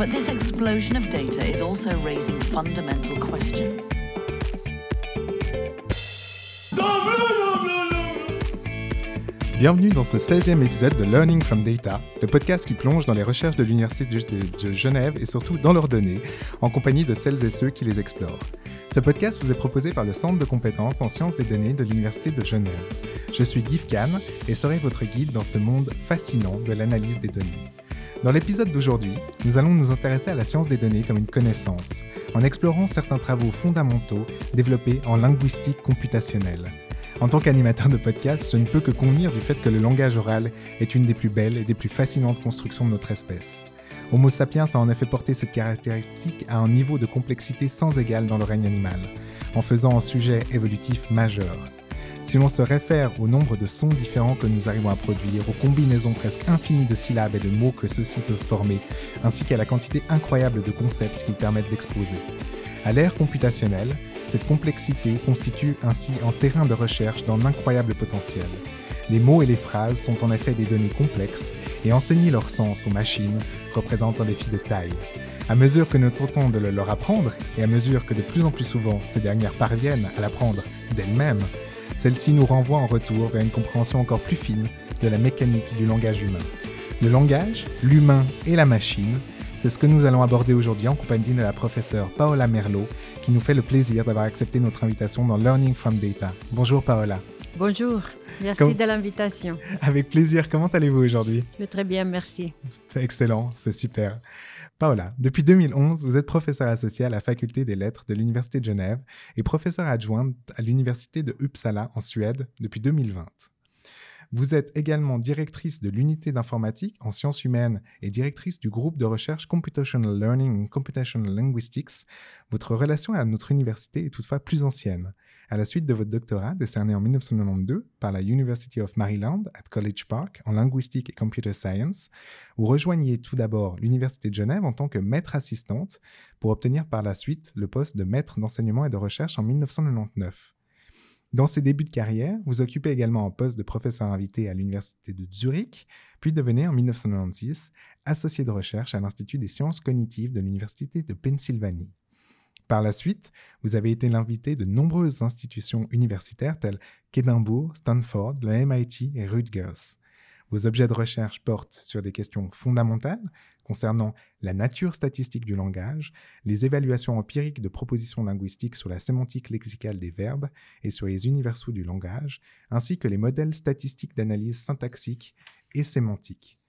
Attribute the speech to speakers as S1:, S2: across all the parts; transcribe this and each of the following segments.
S1: But this explosion of data is also raising fundamental questions.
S2: Bienvenue dans ce 16e épisode de Learning from Data, le podcast qui plonge dans les recherches de l'Université de Genève et surtout dans leurs données, en compagnie de celles et ceux qui les explorent. Ce podcast vous est proposé par le Centre de compétences en sciences des données de l'Université de Genève. Je suis Guy Kahn et serai votre guide dans ce monde fascinant de l'analyse des données. Dans l'épisode d'aujourd'hui, nous allons nous intéresser à la science des données comme une connaissance, en explorant certains travaux fondamentaux développés en linguistique computationnelle. En tant qu'animateur de podcast, je ne peux que convenir du fait que le langage oral est une des plus belles et des plus fascinantes constructions de notre espèce. Homo sapiens a en effet porté cette caractéristique à un niveau de complexité sans égal dans le règne animal, en faisant un sujet évolutif majeur. Si l'on se réfère au nombre de sons différents que nous arrivons à produire, aux combinaisons presque infinies de syllabes et de mots que ceux-ci peuvent former, ainsi qu'à la quantité incroyable de concepts qu'ils permettent d'exposer. À l'ère computationnelle, cette complexité constitue ainsi un terrain de recherche d'un incroyable potentiel. Les mots et les phrases sont en effet des données complexes et enseigner leur sens aux machines représente un défi de taille. À mesure que nous tentons de le leur apprendre et à mesure que de plus en plus souvent ces dernières parviennent à l'apprendre d'elles-mêmes, celle-ci nous renvoie en retour vers une compréhension encore plus fine de la mécanique du langage humain. Le langage, l'humain et la machine c'est ce que nous allons aborder aujourd'hui en compagnie de la professeure Paola Merlot, qui nous fait le plaisir d'avoir accepté notre invitation dans Learning from Data. Bonjour Paola.
S3: Bonjour, merci de l'invitation.
S2: Avec plaisir, comment allez-vous aujourd'hui?
S3: Très bien, merci.
S2: Excellent, c'est super. Paola, depuis 2011, vous êtes professeure associée à la faculté des lettres de l'Université de Genève et professeure adjointe à l'Université de Uppsala en Suède depuis 2020. Vous êtes également directrice de l'unité d'informatique en sciences humaines et directrice du groupe de recherche Computational Learning and Computational Linguistics. Votre relation à notre université est toutefois plus ancienne. À la suite de votre doctorat, décerné en 1992 par la University of Maryland at College Park en linguistique et computer science, vous rejoignez tout d'abord l'Université de Genève en tant que maître assistante pour obtenir par la suite le poste de maître d'enseignement et de recherche en 1999. Dans ses débuts de carrière, vous occupez également un poste de professeur invité à l'Université de Zurich, puis devenez en 1996 associé de recherche à l'Institut des sciences cognitives de l'Université de Pennsylvanie. Par la suite, vous avez été l'invité de nombreuses institutions universitaires telles qu'Édimbourg, Stanford, le MIT et Rutgers. Vos objets de recherche portent sur des questions fondamentales concernant la nature statistique du langage, les évaluations empiriques de propositions linguistiques sur la sémantique lexicale des verbes et sur les universaux du langage, ainsi que les modèles statistiques d'analyse syntaxique et sémantique.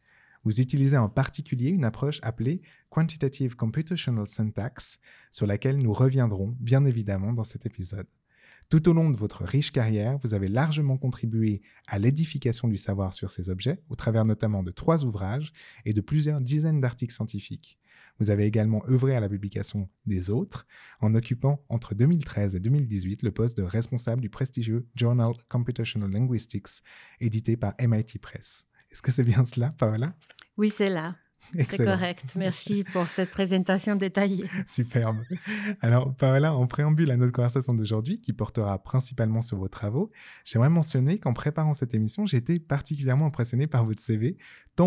S2: Vous utilisez en particulier une approche appelée Quantitative Computational Syntax, sur laquelle nous reviendrons bien évidemment dans cet épisode. Tout au long de votre riche carrière, vous avez largement contribué à l'édification du savoir sur ces objets, au travers notamment de trois ouvrages et de plusieurs dizaines d'articles scientifiques. Vous avez également œuvré à la publication des autres, en occupant entre 2013 et 2018 le poste de responsable du prestigieux Journal Computational Linguistics, édité par MIT Press. Est-ce que c'est bien cela, Paola?
S3: Oui, c'est là. C'est correct. Merci pour cette présentation détaillée.
S2: Superbe. Alors, Paola, en préambule à notre conversation d'aujourd'hui, qui portera principalement sur vos travaux, j'aimerais mentionner qu'en préparant cette émission, j'ai été particulièrement impressionné par votre CV,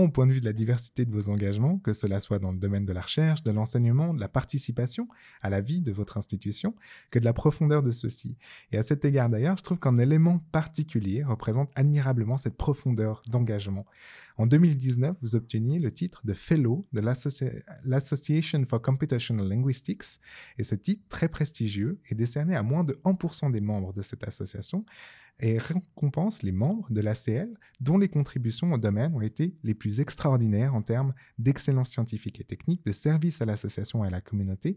S2: au point de vue de la diversité de vos engagements, que cela soit dans le domaine de la recherche, de l'enseignement, de la participation à la vie de votre institution, que de la profondeur de ceux-ci. Et à cet égard d'ailleurs, je trouve qu'un élément particulier représente admirablement cette profondeur d'engagement. En 2019, vous obteniez le titre de Fellow de l'Association for Computational Linguistics, et ce titre très prestigieux est décerné à moins de 1% des membres de cette association et récompense les membres de l'ACL dont les contributions au domaine ont été les plus extraordinaires en termes d'excellence scientifique et technique, de service à l'association et à la communauté,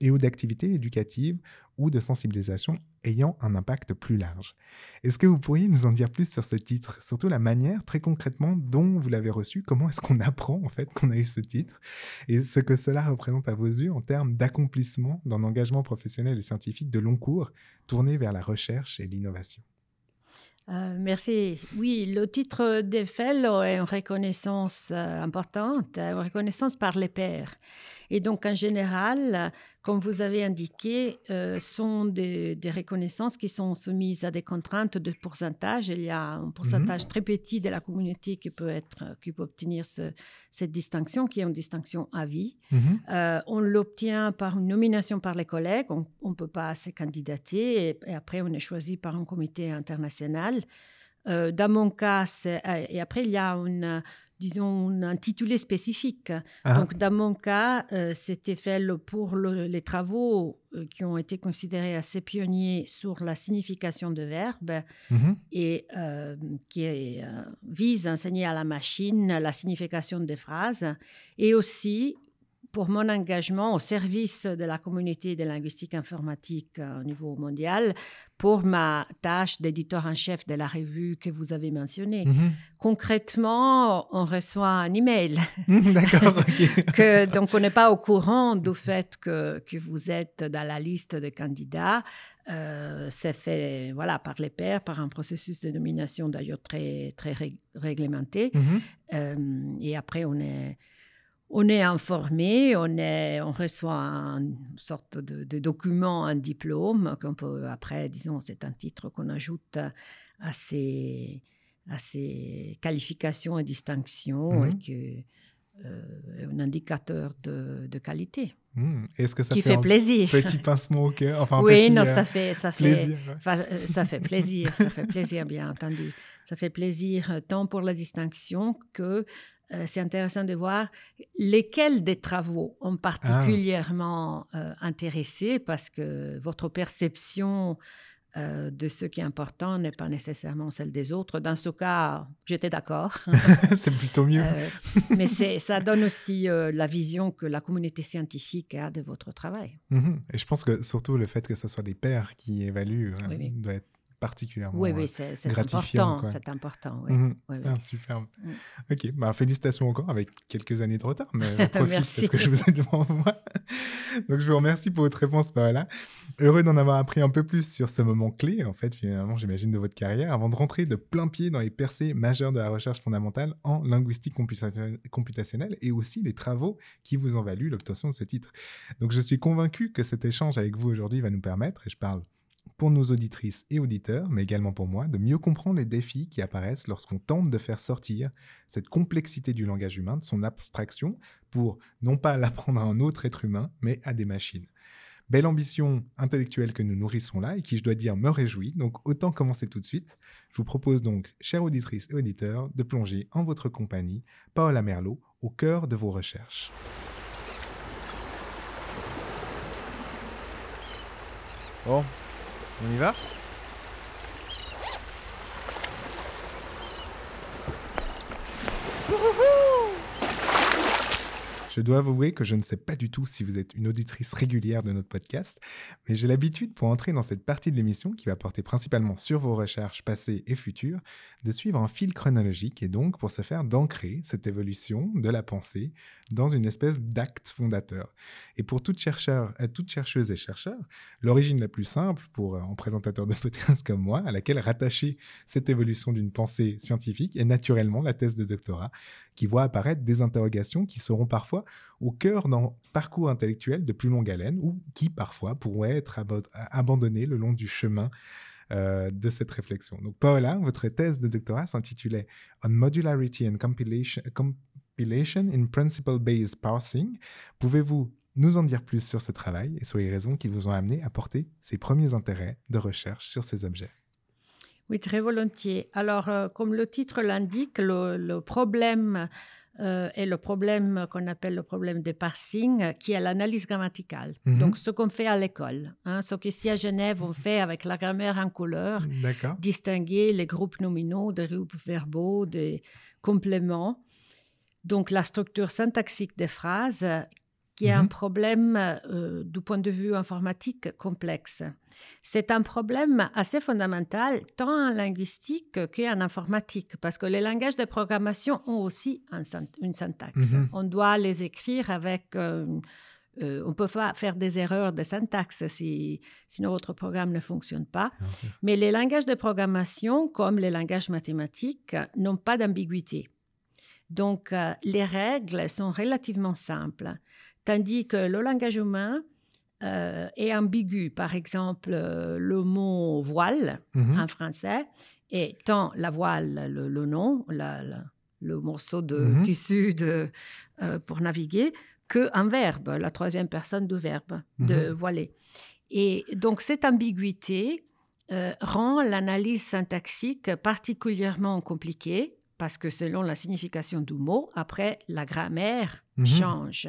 S2: et ou d'activités éducatives ou de sensibilisation ayant un impact plus large. Est-ce que vous pourriez nous en dire plus sur ce titre, surtout la manière très concrètement dont vous l'avez reçu, comment est-ce qu'on apprend en fait qu'on a eu ce titre et ce que cela représente à vos yeux en termes d'accomplissement d'un engagement professionnel et scientifique de long cours tourné vers la recherche et l'innovation?
S3: Euh, merci. Oui, le titre d'Eiffel est une reconnaissance euh, importante, une reconnaissance par les pairs. Et donc, en général, comme vous avez indiqué, euh, sont des, reconnaissances qui sont soumises à des contraintes de pourcentage. Il y a un pourcentage mhm. très petit de la communauté qui peut, être, qui peut obtenir cette distinction, qui est une distinction à vie. Mhm. Euh, on l'obtient par une nomination par les collègues. On ne peut pas se candidater. Et, après, on est choisi par un comité international. Euh, dans mon cas, et après, il y a une, disons, un intitulé spécifique. Ah. Donc, dans mon cas, euh, c'était fait pour les travaux euh, qui ont été considérés assez pionniers sur la signification de verbes mhm. et euh, qui visent à enseigner à la machine la signification des phrases et aussi pour mon engagement au service de la communauté de linguistique informatique au niveau mondial pour ma tâche d'éditeur en chef de la revue que vous avez mentionnée. Mhm. Concrètement, on reçoit un email.
S2: Mhm, d'accord.
S3: que, donc, on n'est pas au courant du fait que, que, vous êtes dans la liste de candidats. Euh, c'est fait voilà, par les pairs, par un processus de nomination d'ailleurs très, très réglementé. Mhm. Euh, et après, on est on est informé, on, est, on reçoit une sorte de, document, un diplôme, qu'on peut, après, disons, c'est un titre qu'on ajoute à ces, à ces qualifications et distinctions, et mhm. que, euh, un indicateur de, qualité.
S2: Hmm. Est-ce que ça
S3: qui fait, plaisir
S2: Petit pincement au cœur, enfin
S3: oui, non,
S2: euh,
S3: ça fait ça fait euh, ça fait plaisir, ça fait plaisir, bien entendu. Ça fait plaisir tant pour la distinction que euh, c'est intéressant de voir lesquels des travaux ont particulièrement euh, intéressé parce que votre perception euh, de ce qui est important n'est pas nécessairement celle des autres. Dans ce cas, j'étais d'accord.
S2: c'est plutôt mieux.
S3: mais ça donne aussi la vision que la communauté scientifique a de votre travail.
S2: Mhm. Et je pense que surtout le fait que ce soit des pairs qui évaluent doit être particulièrement
S3: oui, oui,
S2: c'est, gratifiant.
S3: C'est important,
S2: mhm. ah, superbe. Mm. Ok, bah, félicitations encore avec quelques années de retard, mais profite parce que je vous ai devant moi. Donc je vous remercie pour votre réponse, là. Heureux d'en avoir appris un peu plus sur ce moment clé, en fait, finalement, j'imagine, de votre carrière, avant de rentrer de plein pied dans les percées majeures de la recherche fondamentale en linguistique computationnelle et aussi les travaux qui vous ont valu l'obtention de ce titre. Donc je suis convaincu que cet échange avec vous aujourd'hui va nous permettre, et je parle pour nos auditrices et auditeurs, mais également pour moi, de mieux comprendre les défis qui apparaissent lorsqu'on tente de faire sortir cette complexité du langage humain de son abstraction pour non pas l'apprendre à un autre être humain, mais à des machines. Belle ambition intellectuelle que nous nourrissons là et qui, je dois dire, me réjouit. Donc, autant commencer tout de suite. Je vous propose donc, chères auditrices et auditeurs, de plonger en votre compagnie, Paola Merlot, au cœur de vos recherches. Bon, on y va Je dois avouer que je ne sais pas du tout si vous êtes une auditrice régulière de notre podcast, mais j'ai l'habitude pour entrer dans cette partie de l'émission qui va porter principalement sur vos recherches passées et futures, de suivre un fil chronologique et donc pour se faire d'ancrer cette évolution de la pensée dans une espèce d'acte fondateur. Et pour toute, chercheur, euh, chercheuse et chercheur, l'origine la plus simple pour un présentateur de podcast comme moi, à laquelle rattacher cette évolution d'une pensée scientifique, est naturellement la thèse de doctorat, qui voit apparaître des interrogations qui seront parfois au cœur d'un parcours intellectuel de plus longue haleine ou qui parfois pourraient être abandonnés le long du chemin euh, de cette réflexion. Donc Paola, votre thèse de doctorat s'intitulait On Modularity and Compilation, Compilation in Principle-Based Parsing. Pouvez-vous nous en dire plus sur ce travail et sur les raisons qui vous ont amené à porter ces premiers intérêts de recherche sur ces objets?
S3: Oui, très volontiers. Alors, euh, comme le titre l'indique, le, problème euh, est le problème qu'on appelle le problème de parsing, qui est l'analyse grammaticale. Mhm. Donc, ce qu'on fait à l'école, hein, ce qu'ici à Genève, on fait avec la grammaire en couleur, distinguer les groupes nominaux des groupes verbaux, des compléments. Donc, la structure syntaxique des phrases qui est un
S2: Mhm.
S3: problème euh, du point de vue informatique complexe. C'est un problème assez fondamental tant en linguistique qu'en informatique, parce que les langages de programmation ont aussi un une syntaxe.
S2: Mhm.
S3: On doit les écrire avec... euh, euh, on ne peut pas faire des erreurs de syntaxe si, sinon votre programme ne fonctionne pas. Mais les langages de programmation, comme les langages mathématiques, n'ont pas d'ambiguïté. Donc, euh, les règles sont relativement simples, tandis que le langage humain euh, est ambigu. Par exemple, euh, le mot voile
S2: Mhm.
S3: en français est tant la voile, le, le nom, la- la- le morceau de
S2: Mhm.
S3: tissu de, euh, pour naviguer, qu'un verbe, la troisième personne du verbe, de
S2: Mhm.
S3: voiler. Et donc, cette ambiguïté euh, rend l'analyse syntaxique particulièrement compliquée parce que selon la signification du mot, après, la grammaire change.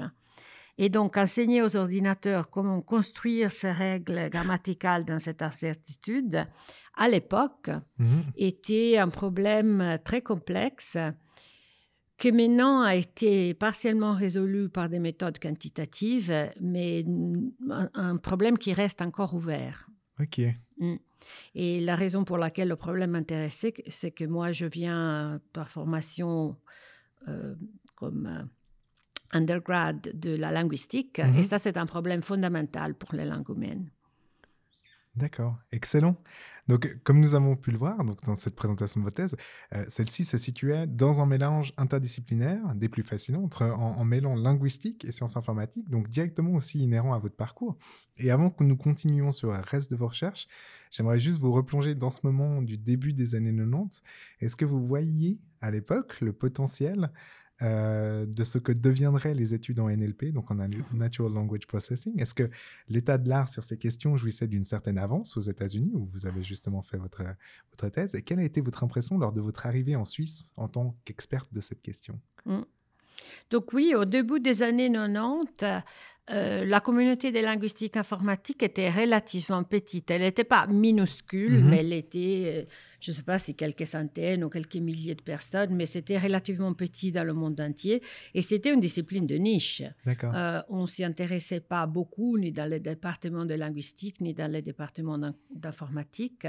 S3: Et donc, enseigner aux ordinateurs comment construire ces règles grammaticales dans cette incertitude, à l'époque,
S2: Mhm.
S3: était un problème très complexe que maintenant a été partiellement résolu par des méthodes quantitatives, mais un, problème qui reste encore ouvert.
S2: Ok.
S3: Et la raison pour laquelle le problème m'intéressait, c'est que moi, je viens par formation euh, comme euh, undergrad de la linguistique,
S2: Mhm.
S3: et ça, c'est un problème fondamental pour les langues humaines.
S2: D'accord, excellent. Donc, comme nous avons pu le voir donc, dans cette présentation de votre thèse, euh, celle-ci se situait dans un mélange interdisciplinaire, des plus fascinants, entre, en, en mêlant linguistique et sciences informatiques, donc directement aussi inhérent à votre parcours. Et avant que nous continuions sur le reste de vos recherches, j'aimerais juste vous replonger dans ce moment du début des années 90. Est-ce que vous voyiez à l'époque le potentiel euh, de ce que deviendraient les études en NLP, donc en Natural Language Processing. Est-ce que l'état de l'art sur ces questions jouissait d'une certaine avance aux États-Unis, où vous avez justement fait votre, votre thèse? Et quelle a été votre impression lors de votre arrivée en Suisse en tant qu'experte de cette question?
S3: Mm. Donc oui, au début des années 90, euh, la communauté des linguistiques informatiques était relativement petite. Elle n'était pas minuscule,
S2: Mhm.
S3: mais elle était, euh, je ne sais pas si quelques centaines ou quelques milliers de personnes, mais c'était relativement petit dans le monde entier. Et c'était une discipline de niche. Euh, on ne s'y intéressait pas beaucoup, ni dans les départements de linguistique, ni dans les départements d'in- d'informatique.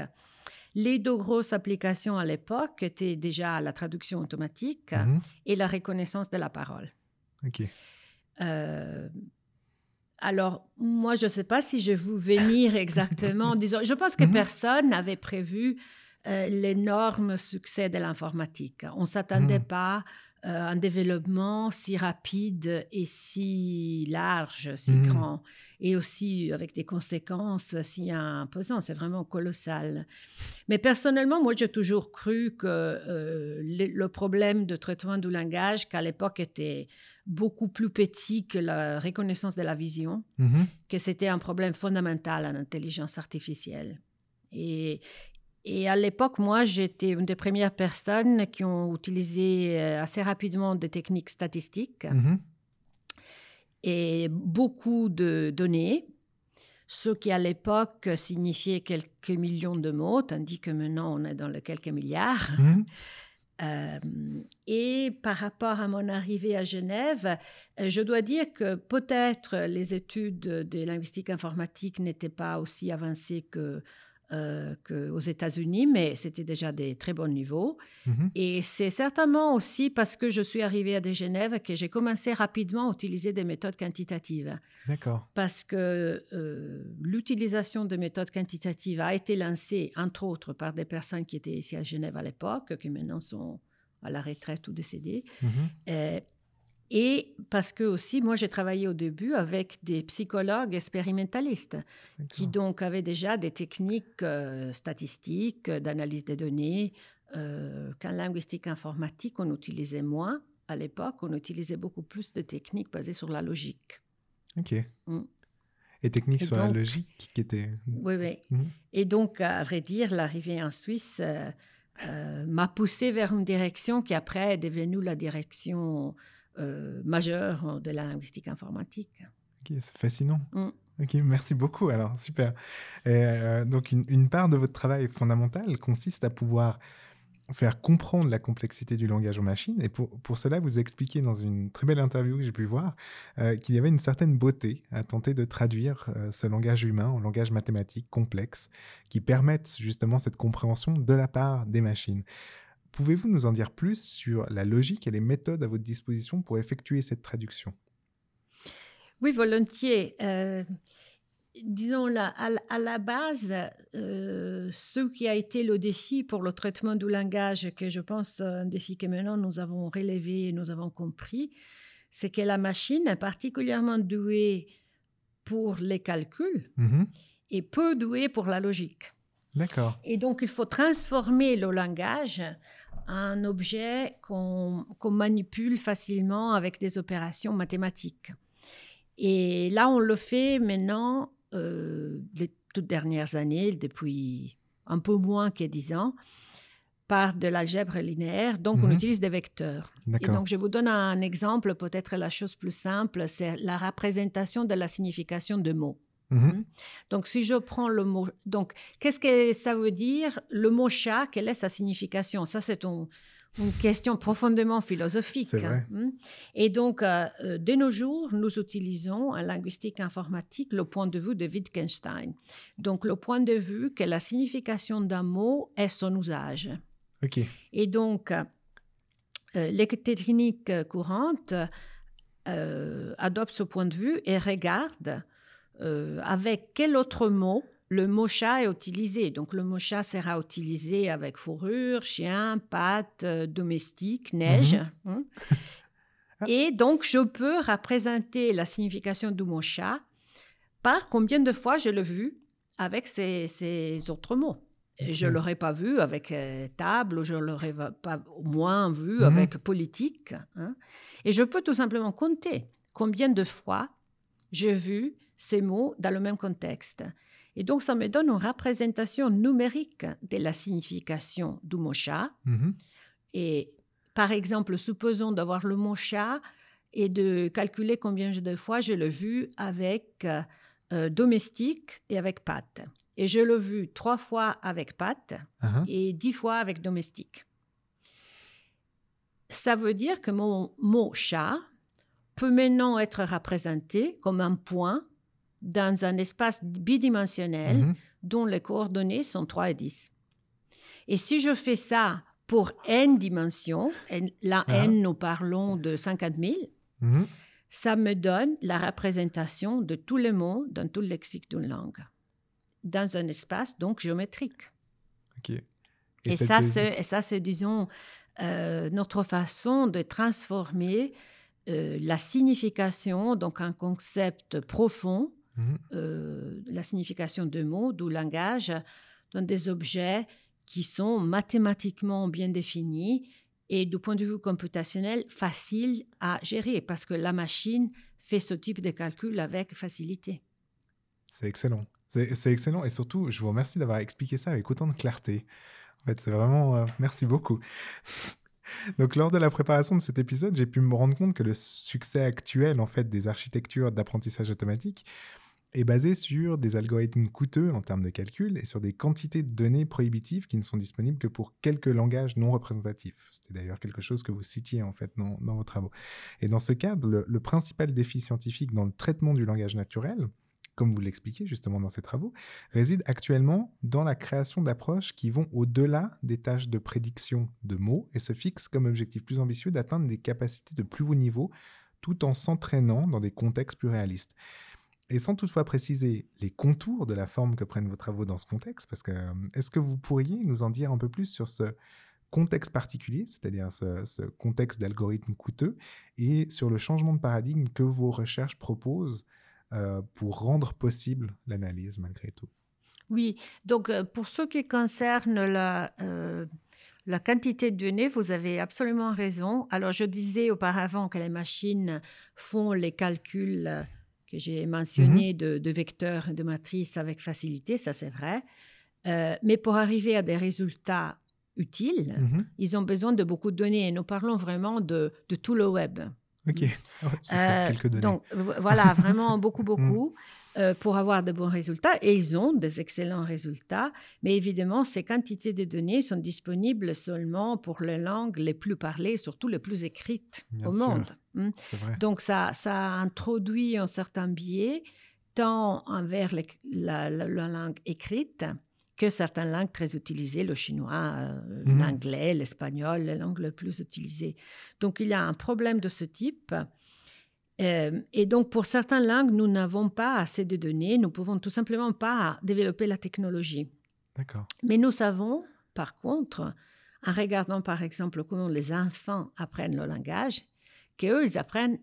S3: Les deux grosses applications à l'époque étaient déjà la traduction automatique
S2: Mhm.
S3: et la reconnaissance de la parole.
S2: Ok.
S3: Alors, moi, je ne sais pas si je vais vous venir exactement. Disons, je pense que
S2: Mhm.
S3: personne n'avait prévu euh, l'énorme succès de l'informatique. On ne s'attendait
S2: Mhm.
S3: pas un développement si rapide et si large, si
S2: Mhm.
S3: grand, et aussi avec des conséquences si imposantes. C'est vraiment colossal. Mais personnellement, moi, j'ai toujours cru que euh, le, le problème de traitement du langage, qu'à l'époque était beaucoup plus petit que la reconnaissance de la vision,
S2: Mhm.
S3: que c'était un problème fondamental en intelligence artificielle. Et, et à l'époque, moi, j'étais une des premières personnes qui ont utilisé euh, assez rapidement des techniques statistiques
S2: Mhm.
S3: et beaucoup de données, ce qui à l'époque signifiait quelques millions de mots, tandis que maintenant on est dans les quelques milliards.
S2: Mhm.
S3: Euh, et par rapport à mon arrivée à Genève, euh, je dois dire que peut-être les études de linguistique informatique n'étaient pas aussi avancées que, euh, qu'aux États-Unis, mais c'était déjà des très bons niveaux.
S2: Mhm.
S3: Et c'est certainement aussi parce que je suis arrivée à Genève que j'ai commencé rapidement à utiliser des méthodes quantitatives
S2: D'accord.
S3: parce que euh, l'utilisation de méthodes quantitatives a été lancée, entre autres, par des personnes qui étaient ici à Genève à l'époque, qui maintenant sont à la retraite ou décédées.
S2: Mhm.
S3: Euh, et parce que aussi, moi, j'ai travaillé au début avec des psychologues expérimentalistes qui donc avaient déjà des techniques euh, statistiques, euh, d'analyse des données. Euh, Qu'en linguistique informatique, on utilisait moins. À l'époque, on utilisait beaucoup plus de techniques basées sur la logique.
S2: Ok.
S3: Mm.
S2: Et technique
S3: Et
S2: sur la logique qui était.
S3: Oui, oui.
S2: Mhm.
S3: Et donc, à vrai dire, l'arrivée en Suisse euh, m'a poussé vers une direction qui après est devenue la direction euh, majeure de la linguistique informatique.
S2: Ok, c'est fascinant.
S3: Mm.
S2: Ok, merci beaucoup. Alors, super. Et, euh, donc, une, une part de votre travail fondamental consiste à pouvoir faire comprendre la complexité du langage aux machines. Et pour, pour cela, vous expliquez dans une très belle interview que j'ai pu voir euh, qu'il y avait une certaine beauté à tenter de traduire euh, ce langage humain en langage mathématique complexe qui permette justement cette compréhension de la part des machines. Pouvez-vous nous en dire plus sur la logique et les méthodes à votre disposition pour effectuer cette traduction?
S3: Oui, volontiers. Euh, disons, là, à, la base, euh, ce qui a été le défi pour le traitement du langage, que je pense un défi que maintenant nous avons relevé et nous avons compris, c'est que la machine est particulièrement douée pour les calculs mm-hmm. et peu douée pour la logique.
S2: D'accord.
S3: Et donc, il faut transformer le langage un objet qu'on manipule facilement avec des opérations mathématiques. Et là, on le fait maintenant euh, les toutes dernières années, depuis un peu moins que dix ans, par de l'algèbre linéaire. Donc, on mhm. utilise des vecteurs. Et donc, je vous donne un exemple, peut-être la chose plus simple, c'est la représentation de la signification de mots. Mhm. Hmm? Donc, si je prends le mot... Donc, qu'est-ce que ça veut dire? Le mot chat, quelle est sa signification? Ça, c'est une question profondément philosophique.
S2: Vrai.
S3: Hein. Et donc, euh, euh, de nos jours, nous utilisons en linguistique informatique le point de vue de Wittgenstein. Donc, le point de vue que la signification d'un mot est son usage. Et donc, euh, les techniques courantes adoptent ce point de vue et regardent avec quel autre mot le mot chat est utilisé? Donc le mot chat sera utilisé avec fourrure, chien, pâte, euh, domestique, neige. Mhm. Hein? Ah. Et donc je peux représenter la signification du mot chat par combien de fois je l'ai vu avec ces, autres mots. Je ne l'aurais pas vu avec euh, table, ou je l'aurais pas moins vu mhm. avec politique. Hein. Et je peux tout simplement compter combien de fois j'ai vu ces mots dans le même contexte. Et donc, ça me donne une représentation numérique de la signification du mot chat. Mm-hmm. Et par exemple, supposons d'avoir le mot chat et de calculer combien de fois je l'ai vu avec euh, domestique et avec pâte. Et je l'ai vu trois fois avec pâte uh-huh. et dix fois avec domestique. Ça veut dire que mon mot chat peut maintenant être représenté comme un point dans un espace bidimensionnel mhm. dont les coordonnées sont 3 et 10. Et si je fais ça pour n dimensions, la ah. n, nous parlons de 50 000, mhm. ça me donne la représentation de tous les mots dans tout le lexique d'une langue, dans un espace donc géométrique. Et, ça, c'est, disons, euh, notre façon de transformer euh, la signification, donc un concept profond, Mhm. Euh, la signification de mots, du langage, dans des objets qui sont mathématiquement bien définis et du point de vue computationnel faciles à gérer parce que la machine fait ce type de calcul avec facilité.
S2: C'est excellent. C'est excellent et surtout, je vous remercie d'avoir expliqué ça avec autant de clarté. En fait, c'est vraiment... Euh, merci beaucoup. Donc, lors de la préparation de cet épisode, j'ai pu me rendre compte que le succès actuel, en fait, des architectures d'apprentissage automatique, est basé sur des algorithmes coûteux en termes de calcul et sur des quantités de données prohibitives qui ne sont disponibles que pour quelques langages non représentatifs. C'était d'ailleurs quelque chose que vous citiez en fait dans, vos travaux. Et dans ce cadre, le, principal défi scientifique dans le traitement du langage naturel, comme vous l'expliquez justement dans ces travaux, réside actuellement dans la création d'approches qui vont au-delà des tâches de prédiction de mots et se fixent comme objectif plus ambitieux d'atteindre des capacités de plus haut niveau tout en s'entraînant dans des contextes plus réalistes et sans toutefois préciser les contours de la forme que prennent vos travaux dans ce contexte, parce que euh, est-ce que vous pourriez nous en dire un peu plus sur ce contexte particulier, c'est-à-dire ce, contexte d'algorithme coûteux, et sur le changement de paradigme que vos recherches proposent euh, pour rendre possible l'analyse malgré tout?
S3: Oui, donc euh, pour ce qui concerne la, la quantité de données, vous avez absolument raison. Alors je disais auparavant que les machines font les calculs que j'ai mentionné mhm. de, vecteurs et de matrices avec facilité, ça c'est vrai. Euh, mais pour arriver à des résultats utiles, mhm. ils ont besoin de beaucoup de données. Et nous parlons vraiment de, tout le web.
S2: Ok, oh, ça fait
S3: Euh,
S2: quelques données.
S3: donc vo- voilà, vraiment beaucoup, beaucoup euh, pour avoir de bons résultats. Et ils ont des excellents résultats. Mais évidemment, ces quantités de données sont disponibles seulement pour les langues les plus parlées, surtout les plus écrites
S2: Bien
S3: au
S2: sûr.
S3: monde. Mm.
S2: Vrai.
S3: Donc ça, ça introduit un certain biais, tant envers les- la, la- la langue écrite que certaines langues très utilisées, le chinois, euh,
S2: Mhm.
S3: l'anglais, l'espagnol, les langues les plus utilisées. Donc il y a un problème de ce type. Euh, et donc pour certaines langues, nous n'avons pas assez de données, nous pouvons tout simplement pas développer la technologie.
S2: D'accord.
S3: Mais nous savons, par contre, en regardant par exemple comment les enfants apprennent le langage, qu'eux, ils apprennent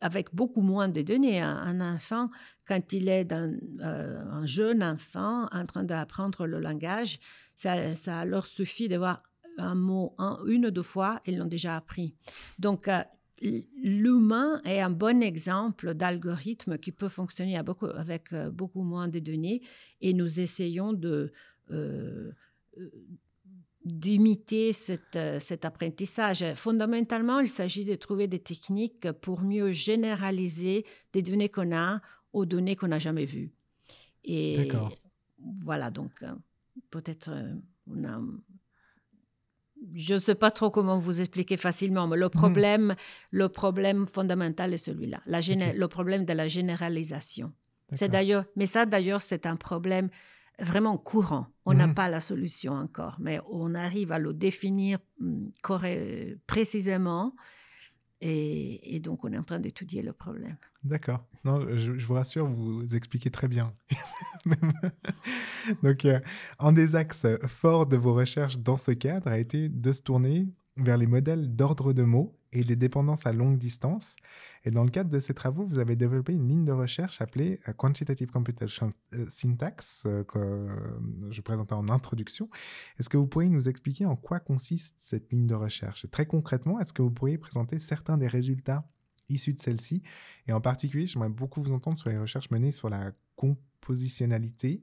S3: avec beaucoup moins de données. Un, enfant, quand il est euh, un jeune enfant en train d'apprendre le langage, ça, ça leur suffit de voir un mot un- une ou deux fois, ils l'ont déjà appris. Donc, euh, l'humain est un bon exemple d'algorithme qui peut fonctionner à beaucoup- avec euh, beaucoup moins de données et nous essayons de euh, euh, d'imiter cet, cet apprentissage. Fondamentalement, il s'agit de trouver des techniques pour mieux généraliser des données qu'on a aux données qu'on n'a jamais vues. Et voilà, donc peut-être on a... Je ne sais pas trop comment vous expliquer facilement, mais le problème, le problème fondamental est celui-là, le problème de la généralisation. C'est d'ailleurs, mais ça d'ailleurs, c'est un problème vraiment courant. On n'a
S2: Mhm.
S3: pas la solution encore, mais on arrive à le définir corré- précisément. Et, et donc, on est en train d'étudier le problème.
S2: D'accord. Non, je, vous rassure, vous expliquez très bien. Donc, euh, un des axes forts de vos recherches dans ce cadre a été de se tourner vers les modèles d'ordre de mots et des dépendances à longue distance. Et dans le cadre de ces travaux, vous avez développé une ligne de recherche appelée euh, Quantitative Computation euh, Syntax, que je présentais en introduction. Est-ce que vous pourriez nous expliquer en quoi consiste cette ligne de recherche? Très concrètement, est-ce que vous pourriez présenter certains des résultats issus de celle-ci Et en particulier, j'aimerais beaucoup vous entendre sur les recherches menées sur la compositionnalité,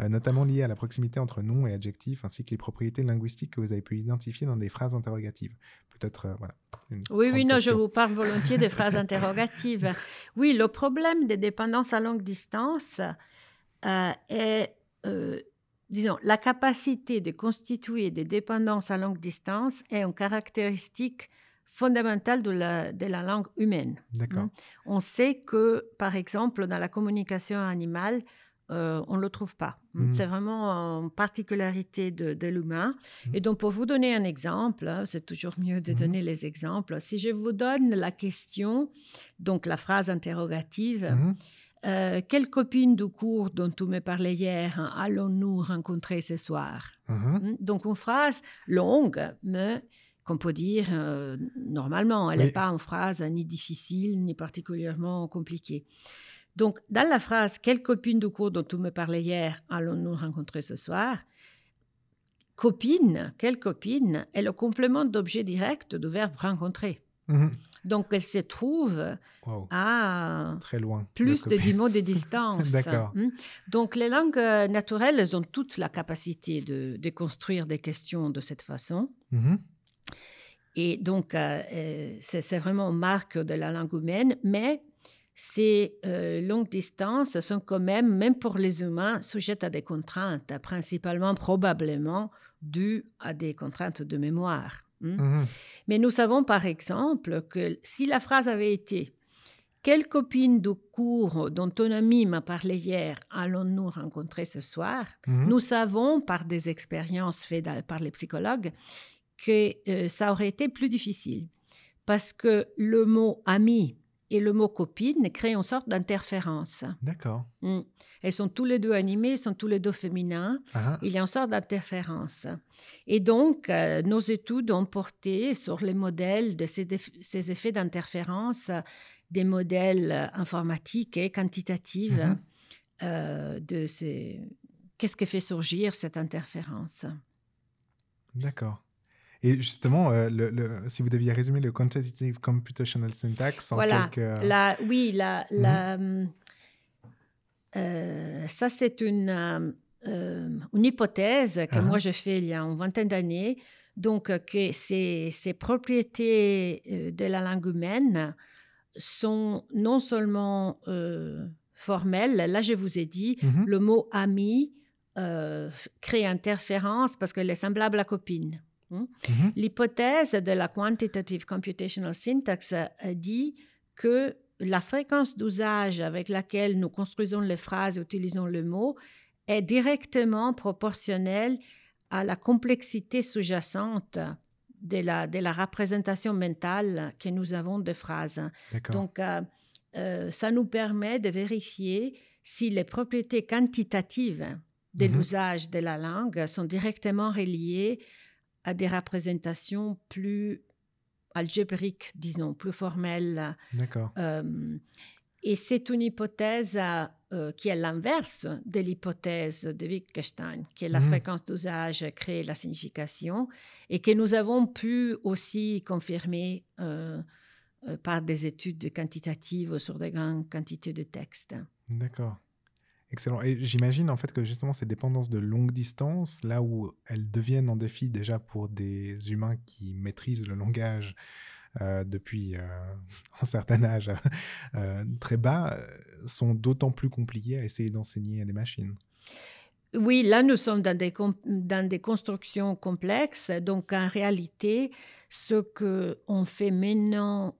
S2: euh, notamment liée à la proximité entre nom et adjectif, ainsi que les propriétés linguistiques que vous avez pu identifier dans des phrases interrogatives. Peut-être, euh, voilà.
S3: Oui, oui, non, je vous parle volontiers des phrases interrogatives. Oui, le problème des dépendances à longue distance euh, est, disons, la capacité de constituer des dépendances à longue distance est une caractéristique fondamentale de la, de la langue humaine.
S2: D'accord.
S3: Mm. On sait que, par exemple, dans la communication animale, euh, on ne le trouve pas.
S2: Mhm.
S3: C'est vraiment une particularité de, de l'humain.
S2: Mhm.
S3: Et donc, pour vous donner un exemple, hein, c'est toujours mieux de
S2: Mhm.
S3: donner les exemples. Si je vous donne la question, donc la phrase interrogative, euh, quelle copine du cours dont tu me parlais hier hein, allons-nous rencontrer ce soir? Mm. Donc, une phrase longue, mais qu'on peut dire euh, normalement. Elle n'est
S2: Oui.
S3: pas une phrase ni difficile, ni particulièrement compliquée. Donc, dans la phrase Quelle copine du cours dont tu me parlais hier allons-nous rencontrer ce soir? Copine, quelle copine est le complément d'objet direct du verbe rencontrer?
S2: Mhm.
S3: Donc, elle se trouve
S2: Wow.
S3: à
S2: Très loin.
S3: plus de
S2: copie.
S3: 10 mots de distance. Hmm? Donc, les langues euh, naturelles, elles ont toute la capacité de, de construire des questions de cette façon.
S2: Mhm.
S3: Et donc, euh, euh, c'est vraiment une marque de la langue humaine, mais ces euh, longues distances sont quand même, même pour les humains, sujettes à des contraintes, principalement, probablement, dues à des contraintes de mémoire. hmm.
S2: Mhm.
S3: Mais nous savons par exemple que si la phrase avait été Quelle copine du cours dont ton ami m'a parlé hier allons-nous rencontrer ce soir?
S2: Mhm.
S3: Nous savons par des expériences faites par les psychologues que euh, ça aurait été plus difficile parce que le mot ami et le mot copine créent une sorte d'interférence.
S2: D'accord.
S3: Mm. Elles sont tous les deux animés, sont tous les deux féminins
S2: Ah,
S3: il y a une sorte d'interférence. Et donc, euh, nos études ont porté sur les modèles de ces, effets d'interférence, des modèles informatiques et quantitatifs
S2: Mhm.
S3: euh, de ces... Qu'est-ce qui fait surgir cette interférence?
S2: D'accord. Et justement, euh, le, le- si vous deviez résumer le Quantitative Computational Syntax en
S3: Voilà.
S2: quelques...
S3: La, oui, la, la, euh, ça c'est une, euh, euh, une hypothèse que
S2: Ah.
S3: moi j'ai fait il y a une vingtaine d'années Donc, euh, que ces, ces propriétés euh, de la langue humaine sont non seulement euh, formelles, là je vous ai dit,
S2: Mhm.
S3: le mot ami euh, crée interférence parce qu'elle est semblable à copine.
S2: Mhm.
S3: L'hypothèse de la quantitative computational syntax euh, dit que la fréquence d'usage avec laquelle nous construisons les phrases et utilisons le mot est directement proportionnelle à la complexité sous-jacente de la, de la représentation mentale que nous avons de phrases. Donc, euh, euh, ça nous permet de vérifier si les propriétés quantitatives de
S2: Mhm.
S3: l'usage de la langue sont directement reliées à des représentations plus algébriques, disons, plus formelles.
S2: D'accord.
S3: Euh, et c'est une hypothèse euh, qui est l'inverse de l'hypothèse de Wittgenstein, qui est la
S2: Mhm.
S3: fréquence d'usage crée la signification, et que nous avons pu aussi confirmer euh, par des études quantitatives sur de grandes quantités de textes.
S2: D'accord. Excellent. Et j'imagine en fait que justement ces dépendances de longue distance, là où elles deviennent en défi déjà pour des humains qui maîtrisent le langage euh, depuis euh, un certain âge euh, très bas, sont d'autant plus compliquées à essayer d'enseigner à des machines.
S3: Oui, là, nous sommes dans des, dans des constructions complexes. Donc, en réalité, ce qu'on fait maintenant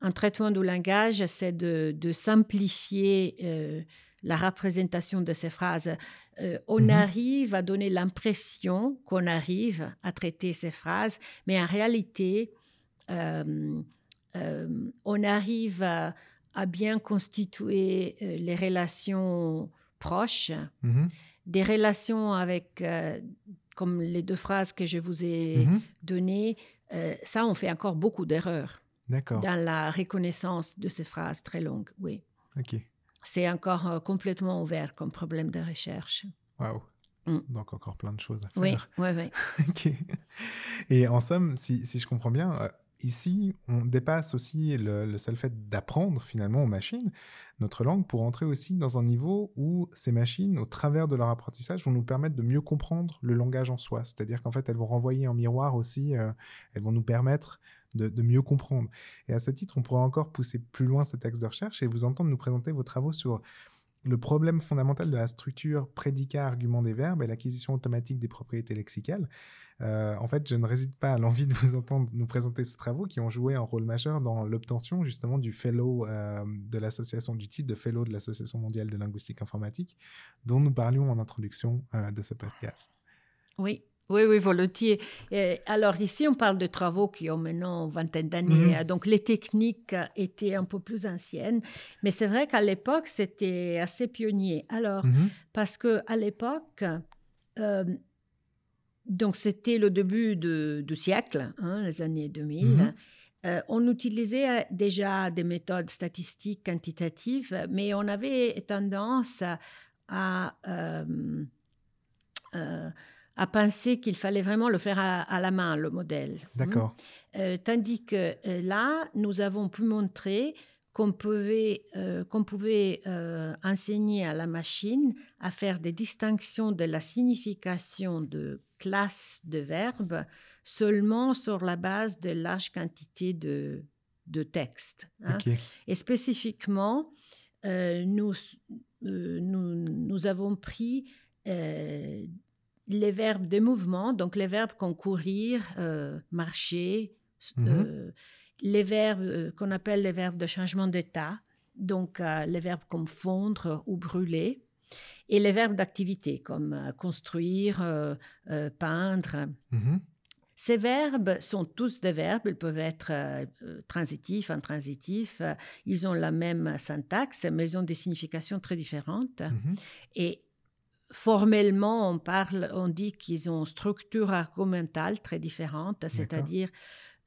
S3: en traitement du langage, c'est de, de simplifier euh, la représentation de ces phrases. Euh, on
S2: Mhm.
S3: arrive à donner l'impression qu'on arrive à traiter ces phrases, mais en réalité, euh, on arrive à, à bien constituer les relations proches,
S2: Mhm.
S3: des relations avec, comme les deux phrases que je vous ai
S2: Mhm.
S3: données, ça, on fait encore beaucoup d'erreurs
S2: D'accord.
S3: dans la reconnaissance de ces phrases très longues. Oui,
S2: Ok.
S3: c'est encore euh, complètement ouvert comme problème de recherche.
S2: Waouh.
S3: Mm.
S2: Donc encore plein de choses à
S3: Oui,
S2: faire.
S3: oui, oui.
S2: Ok. Et en somme, si, si je comprends bien, euh, ici, on dépasse aussi le, le seul fait d'apprendre finalement aux machines notre langue pour entrer aussi dans un niveau où ces machines, au travers de leur apprentissage, vont nous permettre de mieux comprendre le langage en soi. C'est-à-dire qu'en fait, elles vont renvoyer en miroir aussi, euh, elles vont nous permettre de, mieux comprendre. Et à ce titre, on pourra encore pousser plus loin cet axe de recherche et vous entendre nous présenter vos travaux sur le problème fondamental de la structure prédicat-argument des verbes et l'acquisition automatique des propriétés lexicales. Euh, en fait, je ne résiste pas à l'envie de vous entendre nous présenter ces travaux qui ont joué un rôle majeur dans l'obtention justement du fellow euh, de l'association, du titre de fellow de l'Association mondiale de linguistique informatique, dont nous parlions en introduction euh, de ce podcast.
S3: Oui, oui, oui, volontiers. Et alors ici, on parle de travaux qui ont maintenant une vingtaine d'années.
S2: Mhm.
S3: Donc les techniques étaient un peu plus anciennes. Mais c'est vrai qu'à l'époque, c'était assez pionnier. Alors,
S2: Mhm.
S3: parce que à l'époque, euh, donc c'était le début de- du siècle, hein, les années 2000.
S2: Mhm.
S3: euh, on utilisait déjà des méthodes statistiques quantitatives, mais on avait tendance à, à, euh, à penser qu'il fallait vraiment le faire à, à la main, le modèle.
S2: D'accord.
S3: Euh, tandis que euh, là, nous avons pu montrer qu'on pouvait, euh, qu'on pouvait enseigner à la machine à faire des distinctions de la signification de classes de verbes seulement sur la base de large quantité de, de textes. hein. Et spécifiquement, nous, nous, nous avons pris les verbes de mouvement, donc les verbes comme courir, euh, marcher,
S2: Mhm.
S3: euh, les verbes euh, qu'on appelle les verbes de changement d'état, donc les verbes comme fondre ou brûler, et les verbes d'activité comme construire, peindre.
S2: Mhm.
S3: Ces verbes sont tous des verbes, ils peuvent être euh, transitifs, intransitifs, ils ont la même syntaxe, mais ils ont des significations très différentes.
S2: Mhm.
S3: Et formellement, on parle, on dit qu'ils ont une structure argumentale très différente, c'est-à-dire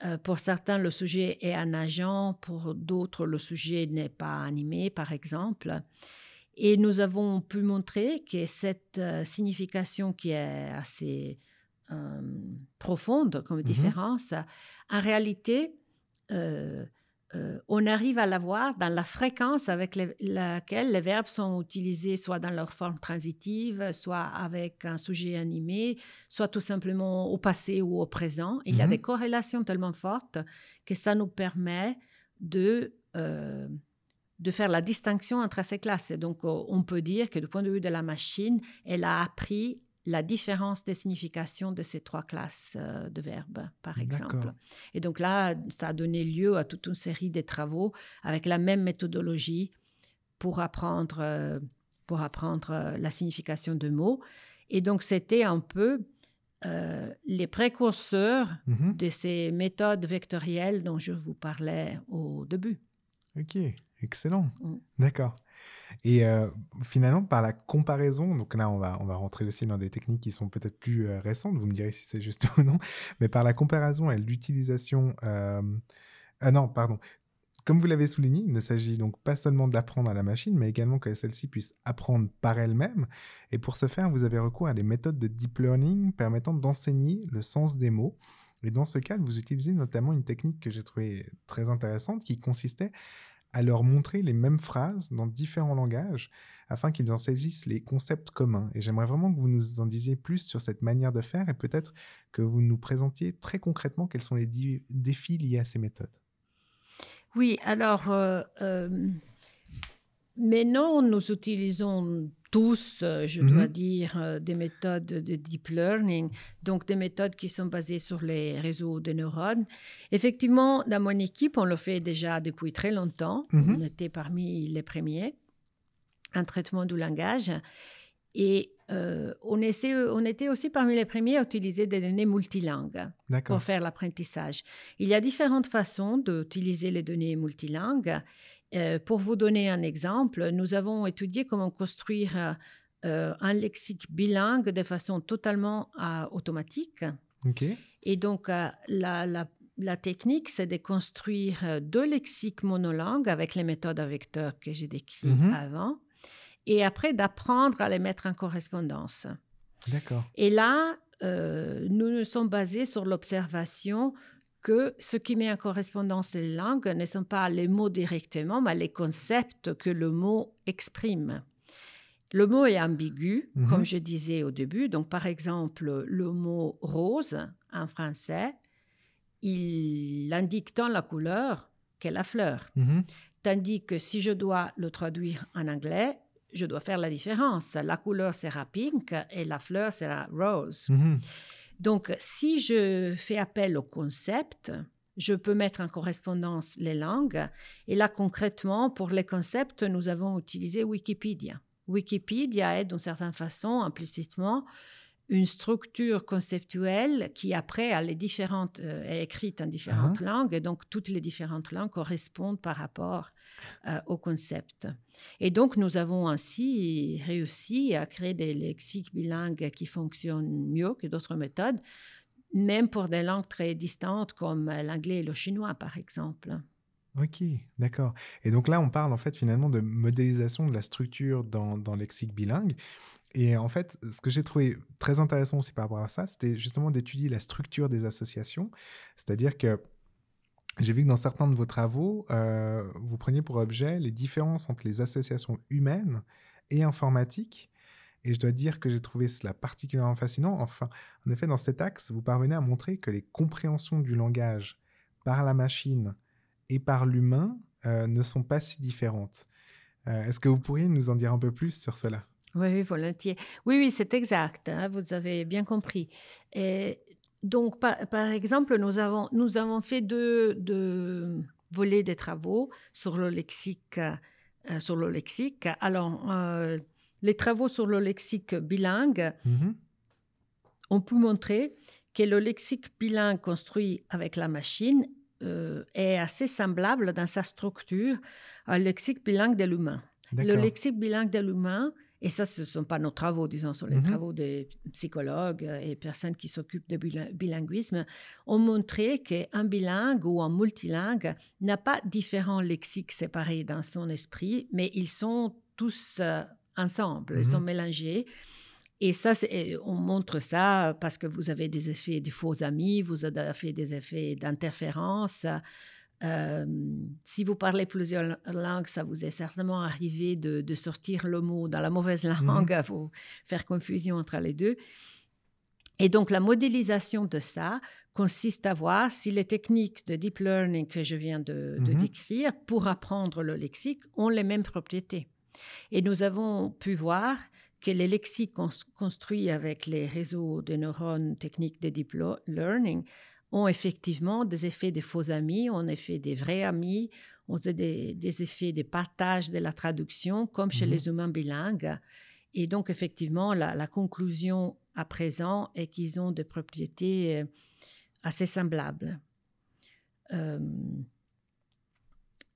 S3: euh, pour certains, le sujet est un agent, pour d'autres, le sujet n'est pas animé, par exemple. Et nous avons pu montrer que cette euh, signification qui est assez euh, profonde comme
S2: Mhm.
S3: différence, en réalité, euh, on arrive à l'avoir dans la fréquence avec les- laquelle les verbes sont utilisés, soit dans leur forme transitive, soit avec un sujet animé, soit tout simplement au passé ou au présent. Il y a
S2: Mhm.
S3: des corrélations tellement fortes que ça nous permet de, euh, de faire la distinction entre ces classes. Et donc, euh, on peut dire que du point de vue de la machine, elle a appris la différence des significations de ces trois classes euh, de verbes, par exemple. Et donc là, ça a donné lieu à toute une série de travaux avec la même méthodologie pour apprendre, euh, pour apprendre euh, la signification de mots. Et donc, c'était un peu euh, les précurseurs
S2: Mhm.
S3: de ces méthodes vectorielles dont je vous parlais au début.
S2: Ok, excellent.
S3: Mm.
S2: D'accord. Et euh, finalement, par la comparaison, donc là, on va, on va rentrer aussi dans des techniques qui sont peut-être plus euh, récentes, vous me direz si c'est juste ou non, mais par la comparaison et l'utilisation... euh, Ah non, pardon. Comme vous l'avez souligné, il ne s'agit donc pas seulement d'apprendre à la machine, mais également que celle-ci puisse apprendre par elle-même. Et pour ce faire, vous avez recours à des méthodes de deep learning permettant d'enseigner le sens des mots. Et dans ce cadre, vous utilisez notamment une technique que j'ai trouvée très intéressante qui consistait à leur montrer les mêmes phrases dans différents langages afin qu'ils en saisissent les concepts communs. Et j'aimerais vraiment que vous nous en disiez plus sur cette manière de faire et peut-être que vous nous présentiez très concrètement quels sont les défis liés à ces méthodes.
S3: Oui, alors, euh, euh, maintenant, nous utilisons tous, euh, je dois
S2: Mhm.
S3: dire, euh, des méthodes de deep learning, donc des méthodes qui sont basées sur les réseaux de neurones. Effectivement, dans mon équipe, on le fait déjà depuis très longtemps.
S2: Mhm.
S3: On était parmi les premiers en traitement du langage. Et euh, on, essaie- on était aussi parmi les premiers à utiliser des données multilingues pour faire l'apprentissage. Il y a différentes façons d'utiliser les données multilingues. Euh, pour vous donner un exemple, nous avons étudié comment construire euh, un lexique bilingue de façon totalement euh, automatique.
S2: Ok.
S3: Et donc, euh, la, la- la technique, c'est de construire euh, deux lexiques monolangues avec les méthodes à vecteurs que j'ai décrites
S2: Mhm.
S3: avant, et après d'apprendre à les mettre en correspondance.
S2: D'accord.
S3: Et là, euh, nous nous sommes basés sur l'observation que ce qui met en correspondance les langues ne sont pas les mots directement, mais les concepts que le mot exprime. Le mot est ambigu,
S2: Mhm.
S3: comme je disais au début. Donc, par exemple, le mot rose en français, il indique tant la couleur que la fleur.
S2: Mhm.
S3: Tandis que si je dois le traduire en anglais, je dois faire la différence. La couleur sera pink et la fleur sera rose.
S2: Mhm.
S3: Donc, si je fais appel au concept, je peux mettre en correspondance les langues. Et là, concrètement, pour les concepts, nous avons utilisé Wikipédia. Wikipédia est d'une certaine façon, implicitement, une structure conceptuelle qui après elle est différente, euh, est écrite en différentes langues, et donc toutes les différentes langues correspondent par rapport euh, au concept. Et donc nous avons ainsi réussi à créer des lexiques bilingues qui fonctionnent mieux que d'autres méthodes, même pour des langues très distantes comme l'anglais et le chinois par exemple.
S2: Ok, d'accord. Et donc là, on parle en fait finalement de modélisation de la structure dans, dans lexique bilingue. Et en fait, ce que j'ai trouvé très intéressant aussi par rapport à ça, c'était justement d'étudier la structure des associations. C'est-à-dire que j'ai vu que dans certains de vos travaux, euh, vous preniez pour objet les différences entre les associations humaines et informatiques. Et je dois dire que j'ai trouvé cela particulièrement fascinant. Enfin, en effet, dans cet axe, vous parvenez à montrer que les compréhensions du langage par la machine et par l'humain euh, ne sont pas si différentes. Euh, Est-ce que vous pourriez nous en dire un peu plus sur cela?
S3: Oui, oui, volontiers. Oui, oui, c'est exact. hein, vous avez bien compris. Et donc, par, par exemple, nous avons, nous avons fait deux, deux volets des travaux sur le lexique. euh, sur le lexique. Alors, euh, les travaux sur le lexique bilingue
S2: Mhm.
S3: ont pu montrer que le lexique bilingue construit avec la machine euh, est assez semblable dans sa structure au lexique bilingue de l'humain. Le lexique bilingue de l'humain, et ça, ce ne sont pas nos travaux, disons, ce sont les
S2: Mhm.
S3: travaux des psychologues et personnes qui s'occupent de bilinguisme, ont montré qu'un bilingue ou un multilingue n'a pas différents lexiques séparés dans son esprit, mais ils sont tous euh, ensemble, ils
S2: Mhm.
S3: sont mélangés. Et ça, et on montre ça parce que vous avez des effets de faux amis, vous avez des effets d'interférence Euh, si vous parlez plusieurs langues, ça vous est certainement arrivé de, de sortir le mot dans la mauvaise langue, à vous faire confusion entre les deux. Et donc, la modélisation de ça consiste à voir si les techniques de deep learning que je viens de, de
S2: Mhm.
S3: décrire pour apprendre le lexique ont les mêmes propriétés. Et nous avons pu voir que les lexiques cons- construits avec les réseaux de neurones techniques de deep learning ont effectivement des effets de faux amis, ont effet des vrais amis, ont des, des effets de partage de la traduction, comme chez
S2: Mhm.
S3: les humains bilingues. Et donc, effectivement, la, la conclusion à présent est qu'ils ont des propriétés euh, assez semblables. Euh,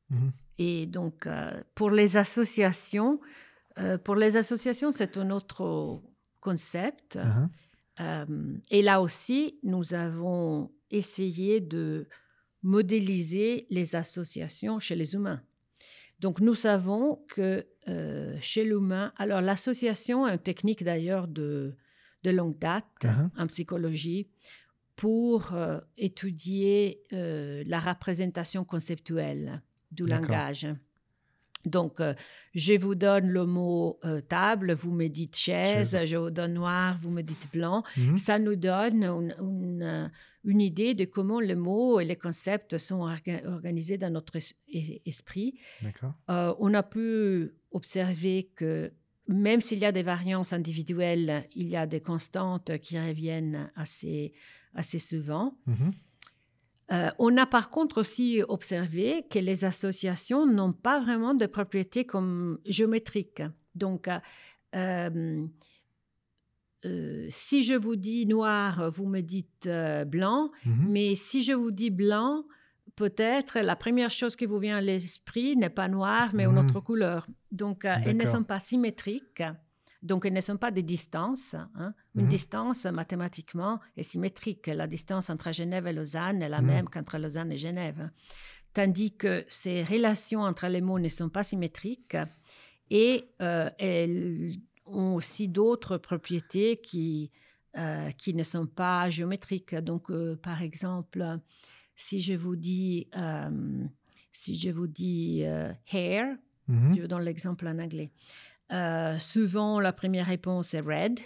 S2: Mhm.
S3: et donc, euh, pour les associations, euh, pour les associations, c'est un autre concept. Euh, et là aussi, nous avons essayé de modéliser les associations chez les humains. Donc, nous savons que euh, chez l'humain, alors l'association est une technique d'ailleurs de, de longue date
S2: Mhm.
S3: en psychologie pour euh, étudier euh, la représentation conceptuelle du langage. Donc, euh, je vous donne le mot euh, table, vous me dites chaise, je vous donne noir, vous me dites blanc.
S2: Mhm.
S3: Ça nous donne une, une, euh, une idée de comment les mots et les concepts sont orga- organisés dans notre es- es- esprit. Euh, on a pu observer que même s'il y a des variances individuelles, il y a des constantes qui reviennent assez, assez souvent.
S2: Mhm.
S3: Euh, on a par contre aussi observé que les associations n'ont pas vraiment de propriétés comme géométriques. Donc, euh, euh, si je vous dis noir, vous me dites blanc,
S2: Mhm.
S3: mais si je vous dis blanc, peut-être la première chose qui vous vient à l'esprit n'est pas noir, mais une
S2: Mhm.
S3: autre couleur. Donc, elles ne sont pas symétriques. Donc, elles ne sont pas des distances. hein. Une
S2: Mhm.
S3: distance, mathématiquement, est symétrique. La distance entre Genève et Lausanne est la
S2: Mhm.
S3: même qu'entre Lausanne et Genève. Tandis que ces relations entre les mots ne sont pas symétriques et euh, elles ont aussi d'autres propriétés qui, euh, qui ne sont pas géométriques. Donc, euh, par exemple, si je vous dis, si je vous dis hair,
S2: Mhm.
S3: je vous donne l'exemple en anglais. Euh, souvent, la première réponse est red.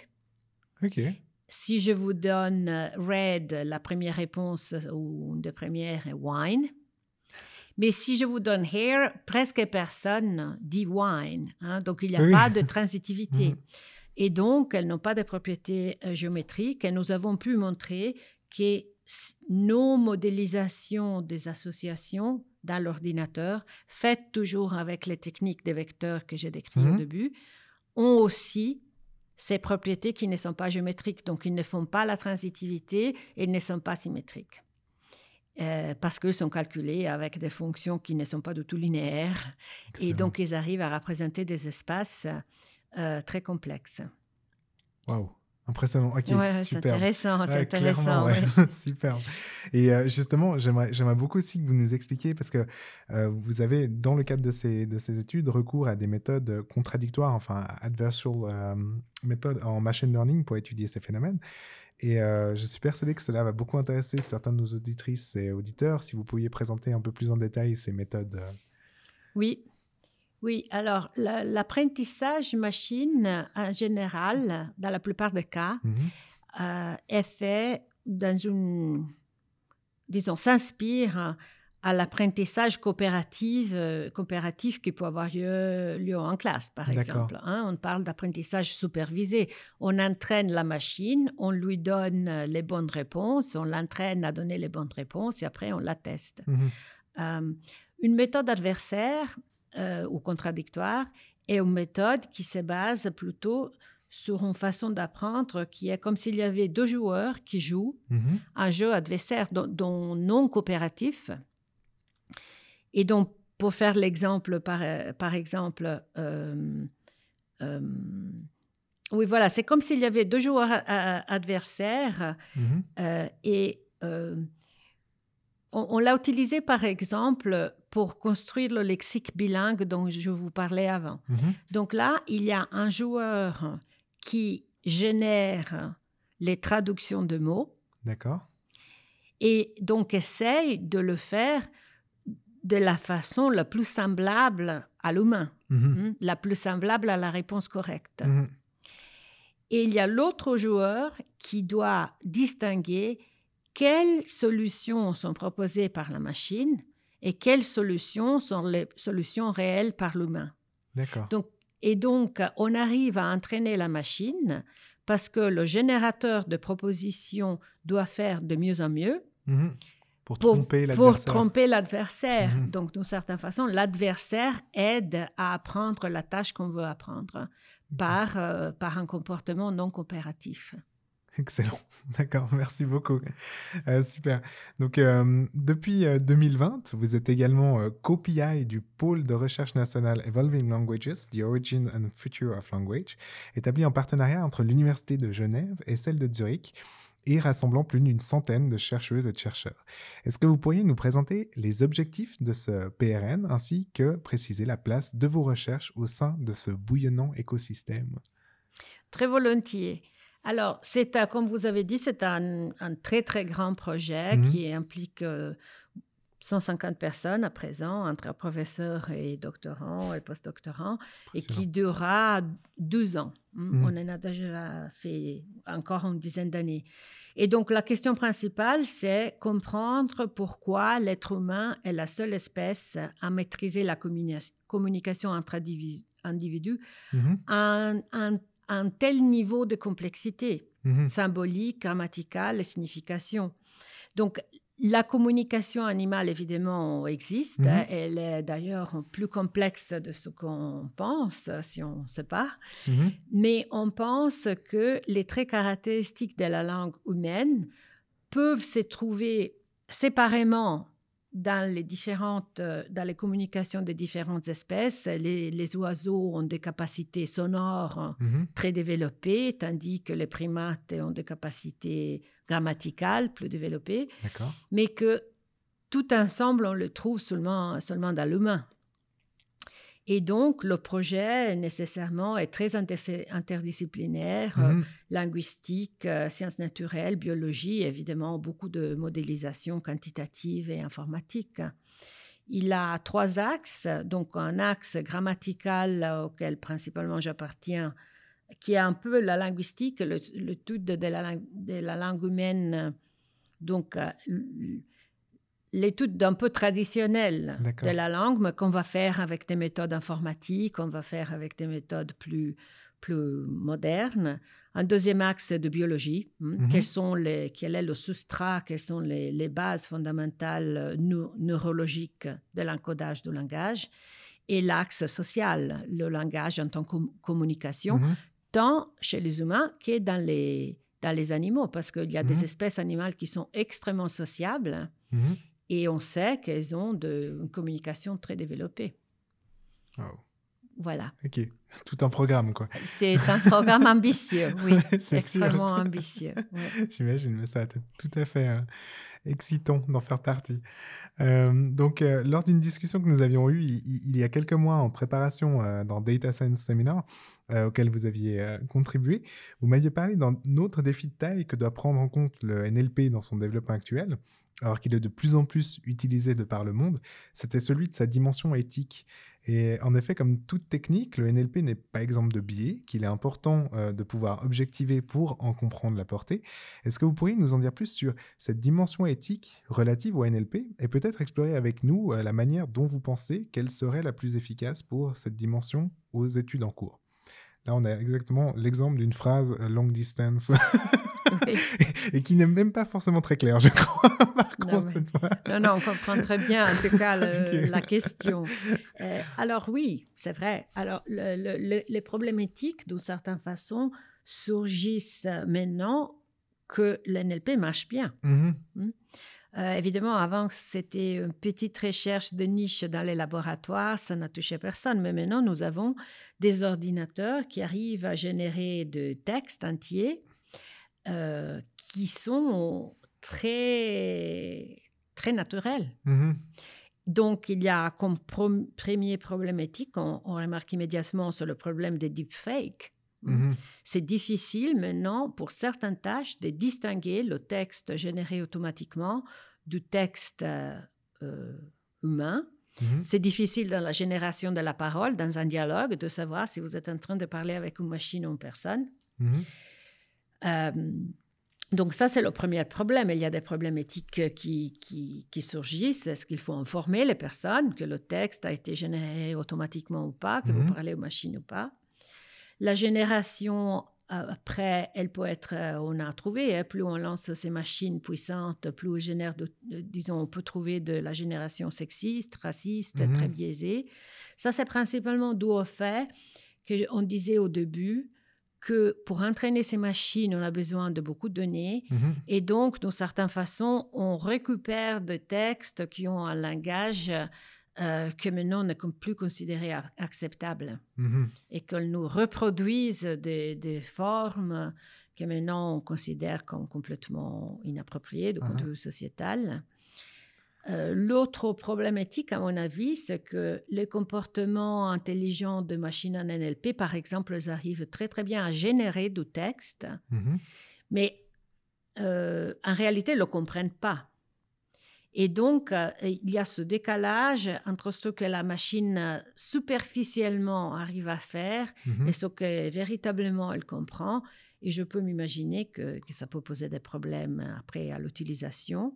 S2: Ok.
S3: Si je vous donne euh, red, la première réponse euh, ou une des premières est wine. Mais si je vous donne hair, presque personne dit wine. hein. donc, il n'y a
S2: Oui.
S3: pas de transitivité.
S2: Mhm.
S3: Et donc, elles n'ont pas de propriétés géométriques. Et nous avons pu montrer que nos modélisations des associations dans l'ordinateur, faites toujours avec les techniques des vecteurs que j'ai décrites
S2: Mhm.
S3: au début, ont aussi ces propriétés qui ne sont pas géométriques. Donc, ils ne font pas la transitivité et ils ne sont pas symétriques. Euh, parce qu'ils sont calculés avec des fonctions qui ne sont pas du tout linéaires. Et donc, ils arrivent à représenter des espaces euh, très complexes.
S2: Waouh. Impressionnant. Ok.
S3: Ouais, c'est
S2: super.
S3: intéressant, c'est
S2: Ouais,
S3: intéressant.
S2: ouais. Super. Et euh, justement, j'aimerais, beaucoup aussi que vous nous expliquiez, parce que euh, vous avez, dans le cadre de ces, de ces études, recours à des méthodes contradictoires, enfin, adversarial euh, méthodes en machine learning pour étudier ces phénomènes. Et euh, je suis persuadé que cela va beaucoup intéresser certains de nos auditrices et auditeurs. Si vous pouviez présenter un peu plus en détail ces méthodes.
S3: Oui, oui. Alors, la- l'apprentissage machine, en général, dans la plupart des cas,
S2: Mhm.
S3: euh, est fait dans une, disons, s'inspire à l'apprentissage coopératif, euh, coopératif qui peut avoir lieu, lieu en classe, par exemple. hein. on parle d'apprentissage supervisé. On entraîne la machine, on lui donne les bonnes réponses, on l'entraîne à donner les bonnes réponses et après on la teste.
S2: Mhm.
S3: Euh, une méthode adversaire euh, ou contradictoire est une méthode qui se base plutôt sur une façon d'apprendre qui est comme s'il y avait deux joueurs qui jouent
S2: Mhm.
S3: un jeu adversaire, dont, non coopératif. Et donc, pour faire l'exemple, par, euh, par exemple, euh, euh, oui, voilà, c'est comme s'il y avait deux joueurs adversaires
S2: Mhm.
S3: et on, on l'a utilisé, par exemple, pour construire le lexique bilingue dont je vous parlais avant.
S2: Mhm.
S3: Donc là, il y a un joueur qui génère les traductions de mots
S2: D'accord.
S3: et donc essaye de le faire de la façon la plus semblable à l'humain,
S2: Mhm.
S3: hein, la plus semblable à la réponse correcte.
S2: Mhm.
S3: Et il y a l'autre joueur qui doit distinguer quelles solutions sont proposées par la machine et quelles solutions sont les solutions réelles par l'humain?
S2: D'accord.
S3: Donc, et donc, on arrive à entraîner la machine parce que le générateur de propositions doit faire de mieux en mieux
S2: Mhm. Pour
S3: pour,
S2: tromper
S3: pour
S2: l'adversaire.
S3: tromper l'adversaire.
S2: Mhm.
S3: Donc, d'une certaine façon, l'adversaire aide à apprendre la tâche qu'on veut apprendre par, euh, par un comportement non coopératif.
S2: Excellent. D'accord, merci beaucoup. Euh, super. Donc, euh, depuis euh, 2020, vous êtes également euh, du pôle de recherche nationale Evolving Languages, The Origin and Future of Language, établi en partenariat entre l'Université de Genève et celle de Zurich, et rassemblant plus d'une centaine de chercheuses et de chercheurs. Est-ce que vous pourriez nous présenter les objectifs de ce PRN ainsi que préciser la place de vos recherches au sein de ce bouillonnant écosystème?
S3: Très volontiers. Alors, c'est comme vous avez dit, c'est un, un très très grand projet
S2: Mhm.
S3: qui implique euh, 150 personnes à présent, entre professeurs et doctorants et postdoctorants, et qui durera 12 ans. Mm,
S2: Mhm.
S3: On en a déjà fait encore une dizaine d'années. Et donc, la question principale, c'est comprendre pourquoi l'être humain est la seule espèce à maîtriser la communi- communication entre individu- individus
S2: Mhm,
S3: à un, un- tel niveau de complexité
S2: mhm,
S3: symbolique, grammaticale et signification. Donc, la communication animale, évidemment, existe.
S2: Mhm.
S3: Elle est d'ailleurs plus complexe de ce qu'on pense, si on se part.
S2: mhm.
S3: Mais on pense que les traits caractéristiques de la langue humaine peuvent se trouver séparément dans les différentes, euh, dans les communications des différentes espèces. Les, les oiseaux ont des capacités sonores
S2: Mhm.
S3: très développées, tandis que les primates ont des capacités grammaticales plus développées, mais que tout ensemble, on le trouve seulement, seulement dans l'humain. Et donc, le projet, nécessairement, est très inter- interdisciplinaire, euh,
S2: Mhm.
S3: linguistique, euh, sciences naturelles, biologie, évidemment, beaucoup de modélisation quantitative et informatique. Il a trois axes, donc un axe grammatical euh, auquel principalement j'appartiens, qui est un peu la linguistique, le- l'étude de, de la langue humaine, donc l'étude d'un peu traditionnelle de la langue, mais qu'on va faire avec des méthodes informatiques, qu'on va faire avec des méthodes plus, plus modernes. Un deuxième axe de biologie. hein,
S2: Mhm.
S3: Quels sont les, quel est le substrat, quelles sont les, les bases fondamentales euh, neu- neurologiques de l'encodage du langage. Et l'axe social, le langage en tant que com- communication,
S2: Mhm.
S3: tant chez les humains que dans les, dans les animaux, parce qu'il y a des espèces animales qui sont extrêmement sociables. Et on sait qu'elles ont de, une communication très développée.
S2: Wow.
S3: Voilà.
S2: Ok, tout un programme, quoi.
S3: C'est un programme ambitieux, oui,
S2: C'est sûr.
S3: extrêmement ambitieux. ouais.
S2: J'imagine, mais ça va être tout à fait euh, excitant d'en faire partie. Euh, donc, euh, lors d'une discussion que nous avions eue il, il- y a quelques mois en préparation dans Data Science Seminar, auquel vous aviez contribué, vous m'aviez parlé d'un autre défi de taille que doit prendre en compte le NLP dans son développement actuel, alors qu'il est de plus en plus utilisé de par le monde, c'était celui de sa dimension éthique. Et en effet, comme toute technique, le NLP n'est pas exemple de biais, qu'il est important euh, de pouvoir objectiver pour en comprendre la portée. Est-ce que vous pourriez nous en dire plus sur cette dimension éthique relative au NLP et peut-être explorer avec nous euh, la manière dont vous pensez qu'elle serait la plus efficace pour cette dimension aux études en cours? Là, on a exactement l'exemple d'une phrase euh, long distance
S3: Oui.
S2: et qui n'est même pas forcément très claire, je crois, par
S3: Non,
S2: contre,
S3: mais-
S2: cette fois.
S3: Non, non, on comprend très bien, en tout cas, le- la question. Euh, alors oui, c'est vrai. Alors, le- le- le- les problèmes éthiques, d'une certaine façon, surgissent maintenant que l'NLP marche bien.
S2: Mhm.
S3: Euh, évidemment, avant, c'était une petite recherche de niche dans les laboratoires, ça n'a touché personne. Mais maintenant, nous avons des ordinateurs qui arrivent à générer de textes entiers euh, qui sont très, très naturels.
S2: Mhm.
S3: Donc, il y a comme premier problème éthique, on, on remarque immédiatement sur le problème des deepfakes.
S2: Mhm.
S3: C'est difficile maintenant pour certaines tâches de distinguer le texte généré automatiquement du texte euh, euh, humain.
S2: Mhm.
S3: C'est difficile dans la génération de la parole, dans un dialogue, de savoir si vous êtes en train de parler avec une machine ou une personne.
S2: Mhm.
S3: Euh, donc ça, c'est le premier problème. Il y a des problèmes éthiques qui, qui, qui surgissent. Est-ce qu'il faut informer les personnes que le texte a été généré automatiquement ou pas, que
S2: Mhm.
S3: vous parlez aux machines ou pas? La génération euh, après, elle peut être, euh, on a trouvé, hein, plus on lance ces machines puissantes, plus on génère, de- de- disons, on peut trouver de la génération sexiste, raciste,
S2: Mhm.
S3: très biaisée. Ça, c'est principalement dû au fait qu'on disait au début que pour entraîner ces machines, on a besoin de beaucoup de données.
S2: Mhm.
S3: Et donc, d'une certaine façon, on récupère des textes qui ont un langage euh, que maintenant n'est com- plus considéré a- acceptable
S2: Mhm.
S3: et qu'elles nous reproduisent des, des formes que maintenant on considère comme complètement inappropriées du point de vue sociétal. Euh, L'autre problème éthique, à mon avis, c'est que les comportements intelligents de machines en NLP, par exemple, ils arrivent très très bien à générer du texte,
S2: Mhm.
S3: mais euh, en réalité, ils ne le comprennent pas. Et donc, euh, il y a ce décalage entre ce que la machine superficiellement arrive à faire
S2: Mhm.
S3: et ce que véritablement elle comprend. Et je peux m'imaginer que, que ça peut poser des problèmes après à l'utilisation.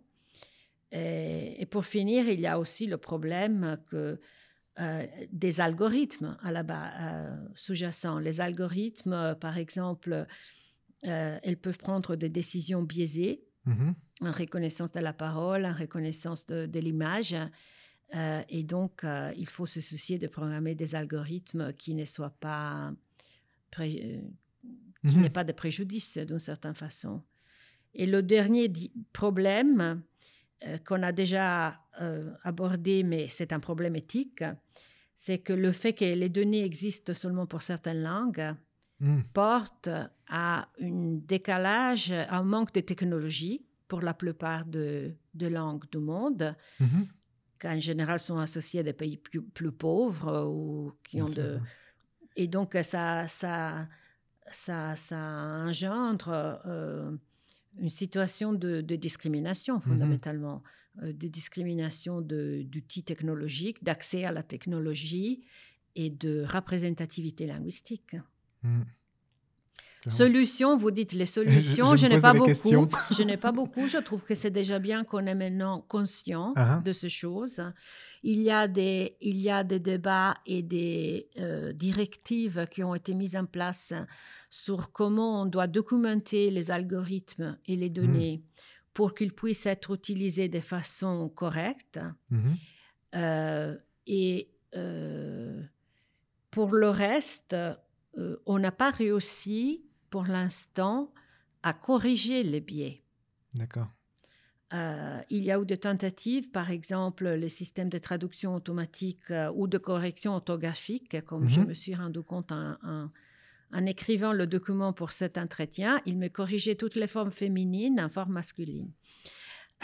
S3: Et, et pour finir, il y a aussi le problème que euh, des algorithmes à la euh, sous-jacents. Les algorithmes, euh, par exemple, elles peuvent prendre des décisions biaisées
S2: Mhm.
S3: en reconnaissance de la parole, en reconnaissance de, de l'image. Et donc, il faut se soucier de programmer des algorithmes qui ne soient pas, pré- qui
S2: Mhm.
S3: n'aient pas de préjudice d'une certaine façon. Et le dernier problème euh, qu'on a déjà euh, abordé, mais c'est un problème éthique, c'est que le fait que les données existent seulement pour certaines langues
S2: Mhm.
S3: porte à un décalage, à un manque de technologie pour la plupart de, de langues du monde,
S2: Mhm.
S3: qui en général sont associées à des pays plus, plus pauvres ou qui ont de... Et donc, ça, ça, ça, ça engendre euh, une situation de, de discrimination, fondamentalement, euh, de discrimination de- d'outils technologiques, d'accès à la technologie et de représentativité linguistique.
S2: Mhm.
S3: Solutions, vous dites les solutions,
S2: je
S3: n'ai pas beaucoup. Je n'ai pas beaucoup. Je trouve que c'est déjà bien qu'on est maintenant conscient
S2: Ah ah.
S3: de ces choses. Il y a des, il y a des débats et des euh, directives qui ont été mises en place sur comment on doit documenter les algorithmes et les données pour qu'ils puissent être utilisés de façon correcte.
S2: Mhm.
S3: Euh, et euh, pour le reste, on n'a pas réussi pour l'instant à corriger les biais.
S2: D'accord.
S3: Euh, il y a eu des tentatives, par exemple le système de traduction automatique euh, ou de correction orthographique, comme je
S2: Mhm.
S3: me suis rendu compte en, en- en écrivant le document pour cet entretien, il me corrigeait toutes les formes féminines en forme masculine.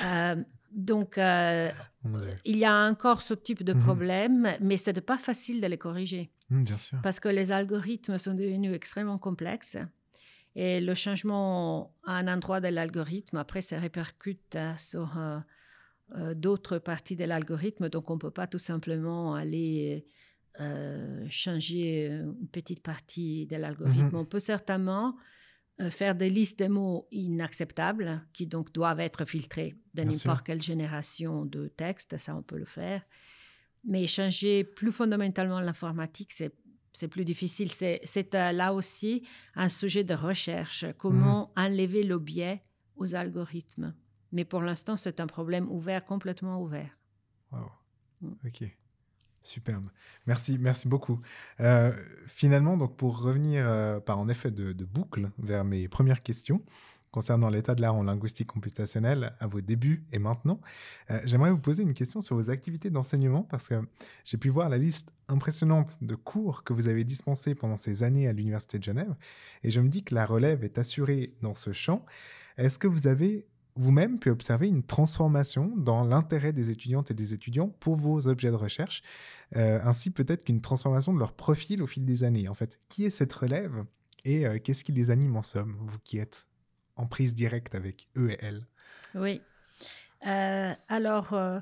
S3: Euh, donc,
S2: Oh
S3: il y a encore ce type de
S2: Mhm.
S3: problème, mais ce n'est pas facile de les corriger
S2: Mhm, bien sûr.
S3: parce que les algorithmes sont devenus extrêmement complexes. Et le changement à un endroit de l'algorithme, après, ça répercute euh, sur euh, euh, d'autres parties de l'algorithme. Donc, on ne peut pas tout simplement aller euh, changer une petite partie de l'algorithme.
S2: Mhm.
S3: On peut certainement faire des listes de mots inacceptables qui donc doivent être filtrés de n'importe quelle génération de texte. Ça, on peut le faire. Mais changer plus fondamentalement l'informatique, c'est c'est plus difficile. C'est euh, là aussi un sujet de recherche. Comment enlever le biais aux algorithmes Mais pour l'instant, c'est un problème ouvert, complètement ouvert.
S2: Wow.
S3: Mm.
S2: Ok. Superbe. Merci, merci beaucoup. Euh, finalement, donc pour revenir euh, par en effet de, de boucle vers mes premières questions concernant l'état de l'art en linguistique computationnelle à vos débuts et maintenant, euh, j'aimerais vous poser une question sur vos activités d'enseignement parce que j'ai pu voir la liste impressionnante de cours que vous avez dispensés pendant ces années à l'Université de Genève et je me dis que la relève est assurée dans ce champ. Est-ce que vous avez vous-même pu observer une transformation dans l'intérêt des étudiantes et des étudiants pour vos objets de recherche, euh, ainsi peut-être qu'une transformation de leur profil au fil des années? En fait, qui est cette relève et euh, qu'est-ce qui les anime en somme, vous qui êtes? En prise directe avec eux et elles
S3: Oui. Euh, alors, euh,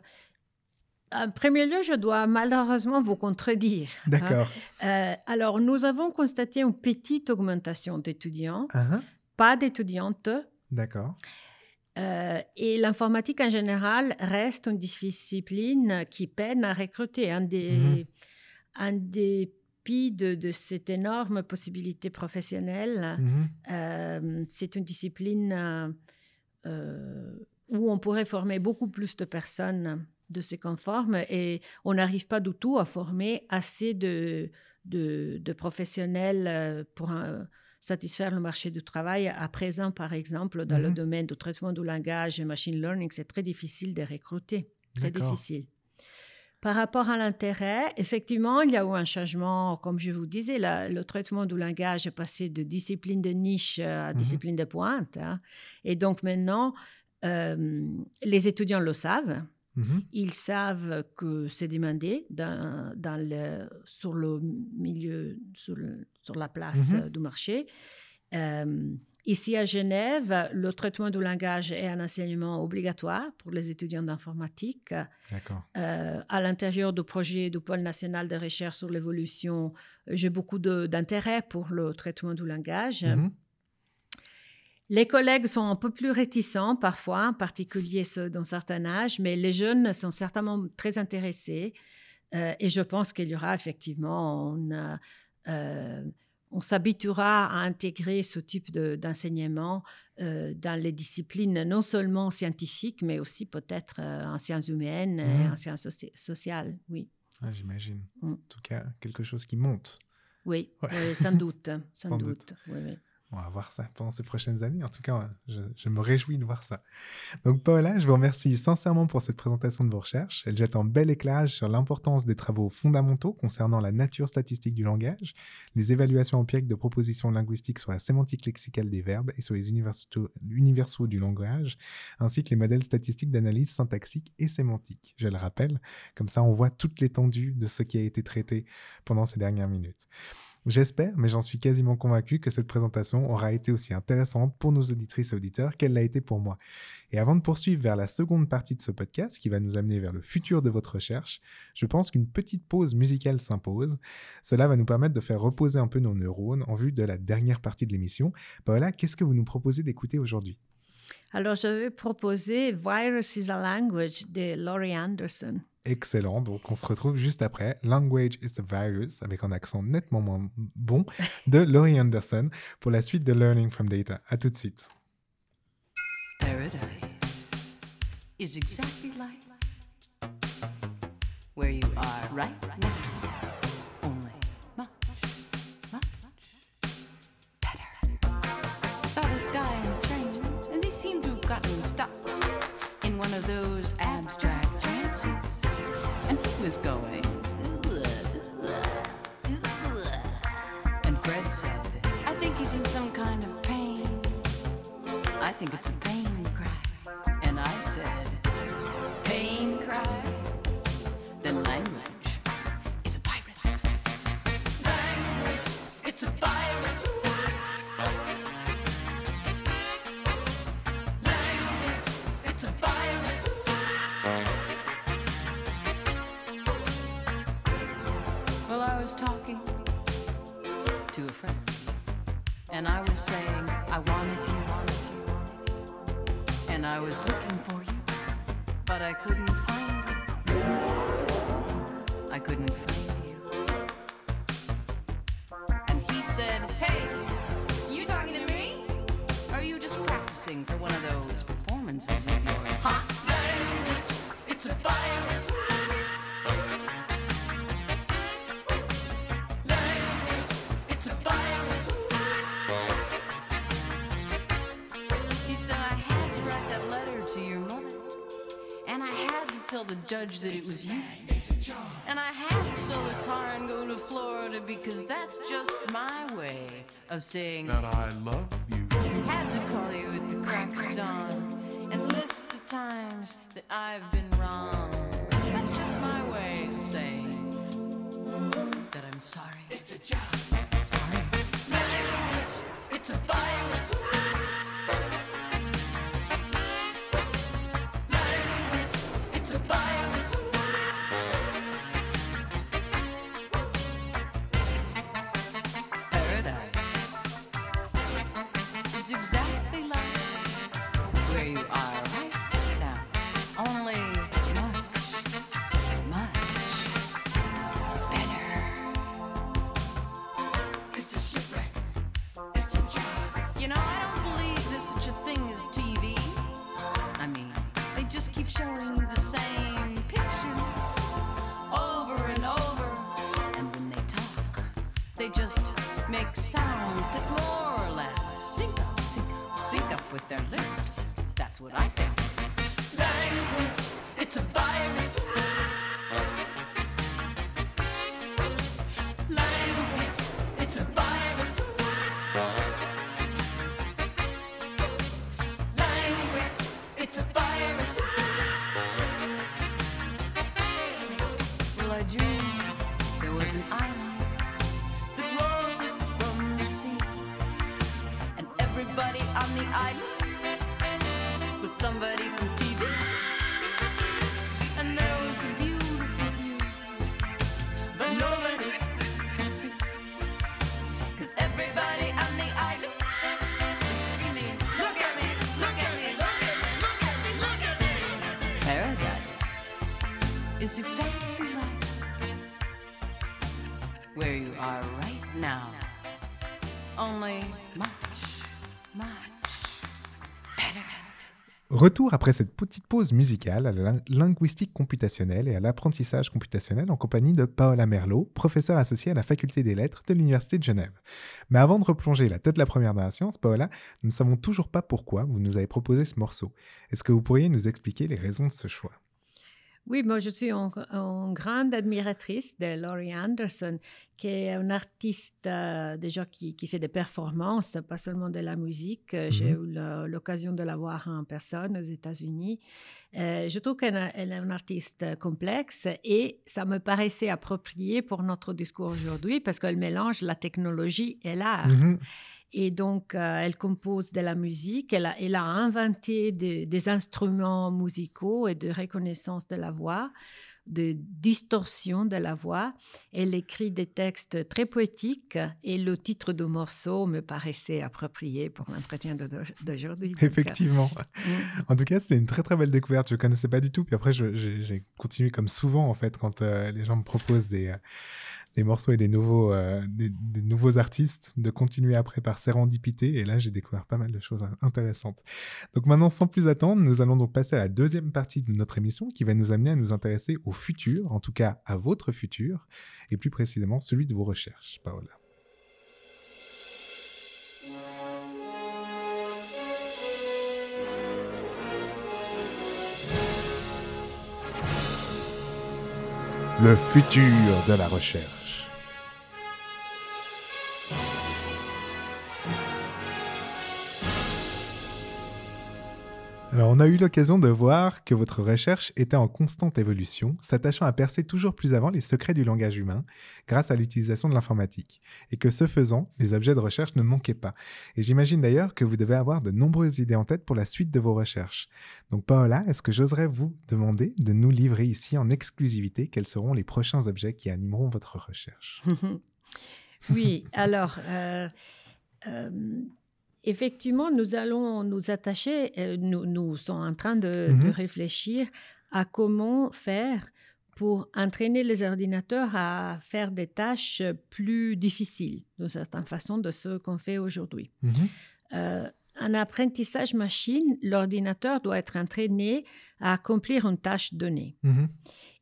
S3: En premier lieu, je dois malheureusement vous contredire. hein.
S2: D'accord.
S3: Euh, alors, nous avons constaté une petite augmentation d'étudiants,
S2: Ah, ah.
S3: pas d'étudiantes,
S2: D'accord.
S3: euh, et l'informatique en général reste une discipline qui peine à recruter. Un des,
S2: Mhm.
S3: un de, de cette énorme possibilité professionnelle,
S2: Mhm.
S3: euh, c'est une discipline euh, euh, où on pourrait former beaucoup plus de personnes de ce qu'on forme et on n'arrive pas du tout à former assez de, de, de professionnels pour satisfaire le marché du travail. À présent, par exemple, dans le
S2: Mhm.
S3: domaine du traitement du langage et machine learning, c'est très difficile de recruter. Très difficile. Par rapport à l'intérêt, effectivement, il y a eu un changement, comme je vous disais, la- le traitement du langage est passé de discipline de niche à
S2: Mhm.
S3: discipline de pointe. hein. Et donc maintenant, euh, les étudiants le savent.
S2: Mhm.
S3: Ils savent que c'est demandé dans, dans le, sur le milieu, sur, le- sur la place
S2: Mhm.
S3: euh, du marché. Euh, ici à Genève, le traitement du langage est un enseignement obligatoire pour les étudiants d'informatique.
S2: D'accord.
S3: Euh, à l'intérieur du projet du Pôle national de recherche sur l'évolution, j'ai beaucoup d'intérêt pour le traitement du langage.
S2: Mhm.
S3: Les collègues sont un peu plus réticents parfois, en particulier ceux d'un certain âge, mais les jeunes sont certainement très intéressés. Euh, et je pense qu'il y aura effectivement, euh, on s'habituera à intégrer ce type de- d'enseignement euh, dans les disciplines non seulement scientifiques, mais aussi peut-être euh, en sciences humaines et
S2: Mhm.
S3: en sciences soci- sociales. Oui,
S2: Ah, J'imagine.
S3: Mm.
S2: En tout cas, quelque chose qui monte.
S3: oui,
S2: Ouais.
S3: sans doute. Sans,
S2: Sans
S3: doute.
S2: doute.
S3: Oui, oui.
S2: On va voir ça pendant ces prochaines années. En tout cas, je, me réjouis de voir ça. Donc, Paola, je vous remercie sincèrement pour cette présentation de vos recherches. Elle jette un bel éclairage sur l'importance des travaux fondamentaux concernant la nature statistique du langage, les évaluations empiriques de propositions linguistiques sur la sémantique lexicale des verbes et sur les universaux du langage, ainsi que les modèles statistiques d'analyse syntaxique et sémantique. Je le rappelle, comme ça on voit toute l'étendue de ce qui a été traité pendant ces dernières minutes. J'espère, mais j'en suis quasiment convaincu que cette présentation aura été aussi intéressante pour nos auditrices et auditeurs qu'elle l'a été pour moi. Et avant de poursuivre vers la seconde partie de ce podcast qui va nous amener vers le futur de votre recherche, je pense qu'une petite pause musicale s'impose. Cela va nous permettre de faire reposer un peu nos neurones en vue de la dernière partie de l'émission. Paola, qu'est-ce que vous nous proposez d'écouter aujourd'hui?
S3: Alors, je vais proposer Virus is a Language de Laurie Anderson.
S2: Excellent, donc on se retrouve juste après Language is the Virus avec un accent nettement moins bon de Laurie Anderson pour la suite de Learning from Data. À tout de suite.
S4: Paradise is exactly like where you are right now. Only much, much better. Saw this guy seemed to have gotten stuck in one of those abstract trances. And he was going. And Fred says, I think he's in some kind of pain. I think it's a judge that it was you. And I had to sell the car and go to Florida because that's just my way of saying
S5: that I love you.
S4: had to call you at the crack of dawn and list the times that I've been wrong.
S2: Retour après cette petite pause musicale à la lin- linguistique computationnelle et à l'apprentissage computationnel en compagnie de Paola Merlot, professeure associée à la faculté des lettres de l'Université de Genève. Mais avant de replonger la tête la première dans la science, Paola, nous ne savons toujours pas pourquoi vous nous avez proposé ce morceau. Est-ce que vous pourriez nous expliquer les raisons de ce choix?
S3: Oui, moi je suis une, une grande admiratrice de Laurie Anderson, qui est un artiste euh, déjà qui, qui fait des performances, pas seulement de la musique. Euh, J'ai eu le- l'occasion de la voir en personne aux États-Unis. Euh, je trouve qu'elle est un artiste complexe et ça me paraissait approprié pour notre discours aujourd'hui parce qu'elle mélange la technologie et l'art.
S2: Mhm.
S3: Et donc, euh, elle compose de la musique, elle a, elle a inventé de- des instruments musicaux et de reconnaissance de la voix, de distorsion de la voix. Elle écrit des textes très poétiques et le titre du morceau me paraissait approprié pour l'entretien d'aujourd'hui. Euh,
S2: Effectivement. En tout cas, c'était une très très belle découverte. Je ne connaissais pas du tout. Puis après, j'ai continué comme souvent, en fait, quand euh, les gens me proposent des, des morceaux et des nouveaux, euh, des, nouveaux artistes, de continuer après par sérendipité. Et là, j'ai découvert pas mal de choses in- intéressantes. Donc maintenant, sans plus attendre, nous allons donc passer à la deuxième partie de notre émission qui va nous amener à nous intéresser au futur, en tout cas à votre futur, et plus précisément celui de vos recherches, Paola. Le futur de la recherche. Alors, on a eu l'occasion de voir que votre recherche était en constante évolution, s'attachant à percer toujours plus avant les secrets du langage humain grâce à l'utilisation de l'informatique, et que ce faisant, les objets de recherche ne manquaient pas. Et j'imagine d'ailleurs que vous devez avoir de nombreuses idées en tête pour la suite de vos recherches. Donc, Paola, est-ce que j'oserais vous demander de nous livrer ici en exclusivité quels seront les prochains objets qui animeront votre recherche?
S3: Oui, alors, euh, euh, effectivement, nous allons nous attacher, euh, nous, nous sommes en train de, de
S2: Mhm.
S3: réfléchir à comment faire pour entraîner les ordinateurs à faire des tâches plus difficiles, d'une certaine façon, de ce qu'on fait aujourd'hui. Euh, en apprentissage machine, l'ordinateur doit être entraîné à accomplir une tâche donnée.
S2: Mhm.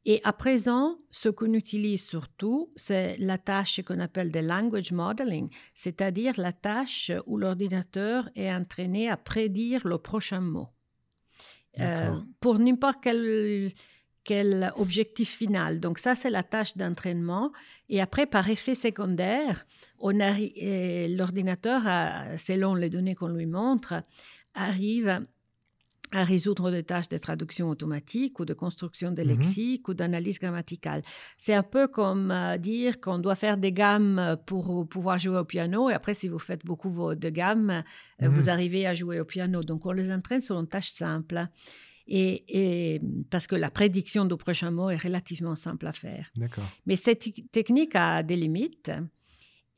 S3: Et à présent, ce qu'on utilise surtout, c'est la tâche qu'on appelle de language modeling, c'est-à-dire la tâche où l'ordinateur est entraîné à prédire le prochain mot. Euh, pour n'importe quel, quel objectif final. Donc ça, c'est la tâche d'entraînement. Et après, par effet secondaire, euh, l'ordinateur, selon les données qu'on lui montre, arrive à résoudre des tâches de traduction automatique ou de construction de
S2: Mhm.
S3: lexique ou d'analyse grammaticale. C'est un peu comme euh, dire qu'on doit faire des gammes pour pouvoir jouer au piano et après, si vous faites beaucoup de gammes, euh,
S2: Mhm.
S3: vous arrivez à jouer au piano. Donc, on les entraîne sur une tâche simple. Et, et parce que la prédiction du prochain mot est relativement simple à faire. Mais cette te- technique a des limites.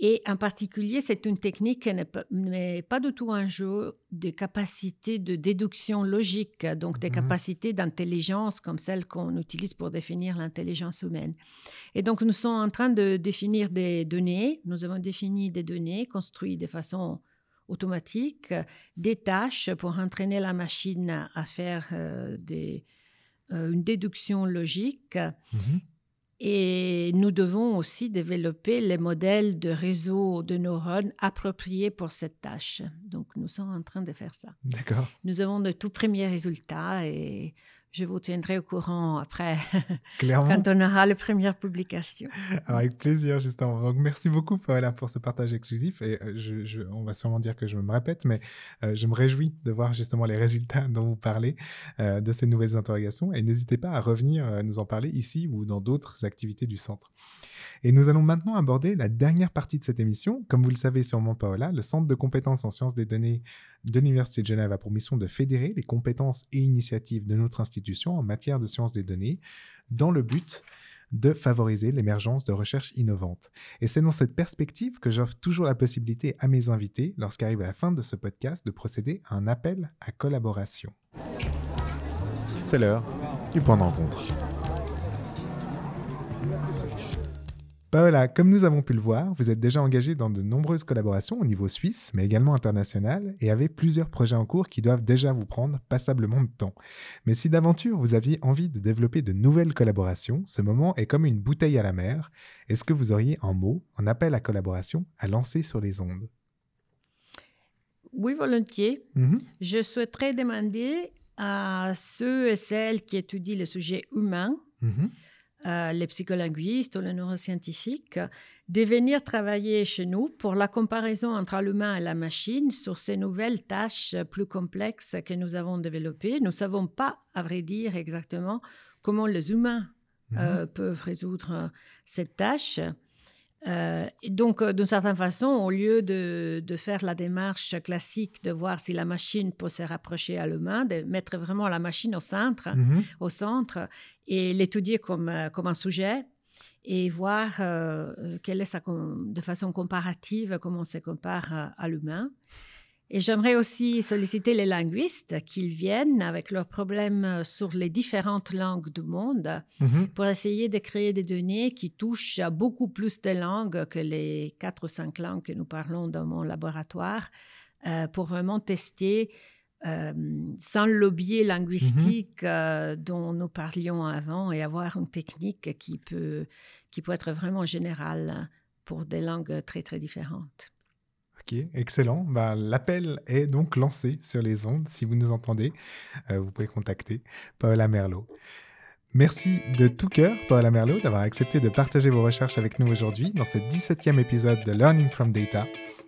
S3: Et en particulier, c'est une technique qui n'est pas, du tout un jeu de capacité de déduction logique, donc des
S2: Mhm.
S3: capacités d'intelligence comme celles qu'on utilise pour définir l'intelligence humaine. Et donc, nous sommes en train de définir des données. Nous avons défini des données construites de façon automatique, des tâches pour entraîner la machine à faire euh, des, euh, une déduction logique.
S2: Mhm.
S3: Et nous devons aussi développer les modèles de réseau de neurones appropriés pour cette tâche. Donc, nous sommes en train de faire ça.
S2: D'accord.
S3: Nous avons de tout premiers résultats et je vous tiendrai au courant après, quand on aura les premières publications.
S2: Avec plaisir, justement. Donc, merci beaucoup, Paola, pour ce partage exclusif. Et euh, je, je- on va sûrement dire que je me répète, mais euh, je me réjouis de voir justement les résultats dont vous parlez euh, de ces nouvelles interrogations. Et n'hésitez pas à revenir euh, nous en parler ici ou dans d'autres activités du centre. Et nous allons maintenant aborder la dernière partie de cette émission. Comme vous le savez sûrement, Paola, le Centre de compétences en sciences des données de l'Université de Genève a pour mission de fédérer les compétences et initiatives de notre institution en matière de sciences des données dans le but de favoriser l'émergence de recherches innovantes. Et c'est dans cette perspective que j'offre toujours la possibilité à mes invités, lorsqu'arrive la fin de ce podcast, de procéder à un appel à collaboration. C'est l'heure du point de. Paola, comme nous avons pu le voir, vous êtes déjà engagée dans de nombreuses collaborations au niveau suisse, mais également international, et avez plusieurs projets en cours qui doivent déjà vous prendre passablement de temps. Mais si d'aventure vous aviez envie de développer de nouvelles collaborations, ce moment est comme une bouteille à la mer. Est-ce que vous auriez un mot, un appel à collaboration à lancer sur les ondes?
S3: Oui, volontiers.
S2: Mhm.
S3: Je souhaiterais demander à ceux et celles qui étudient le sujet humain,
S2: Mhm.
S3: Euh, les psycholinguistes ou les neuroscientifiques, de venir travailler chez nous pour la comparaison entre l'humain et la machine sur ces nouvelles tâches plus complexes que nous avons développées. Nous ne savons pas, à vrai dire, exactement comment les humains
S2: Mhm.
S3: euh, peuvent résoudre euh, cette tâche. Euh, et donc, euh, d'une certaine façon, au lieu de, de faire la démarche classique de voir si la machine peut se rapprocher à l'humain, de mettre vraiment la machine au centre,
S2: Mhm.
S3: au centre et l'étudier comme, euh, comme un sujet et voir euh, quelle est sa de façon comparative comment on se compare à l'humain. Et j'aimerais aussi solliciter les linguistes qu'ils viennent avec leurs problèmes euh, sur les différentes langues du monde
S2: Mhm.
S3: pour essayer de créer des données qui touchent à beaucoup plus de langues que les quatre ou cinq langues que nous parlons dans mon laboratoire, euh, pour vraiment tester euh, sans le biais linguistique euh, dont nous parlions avant et avoir une technique qui peut, qui peut être vraiment générale pour des langues très très différentes.
S2: Ok, excellent. Bah, L'appel est donc lancé sur les ondes. Si vous nous entendez, euh, vous pouvez contacter Paola Merlot. Merci de tout cœur, Paola Merlot, d'avoir accepté de partager vos recherches avec nous aujourd'hui dans ce 17e épisode de Learning from Data.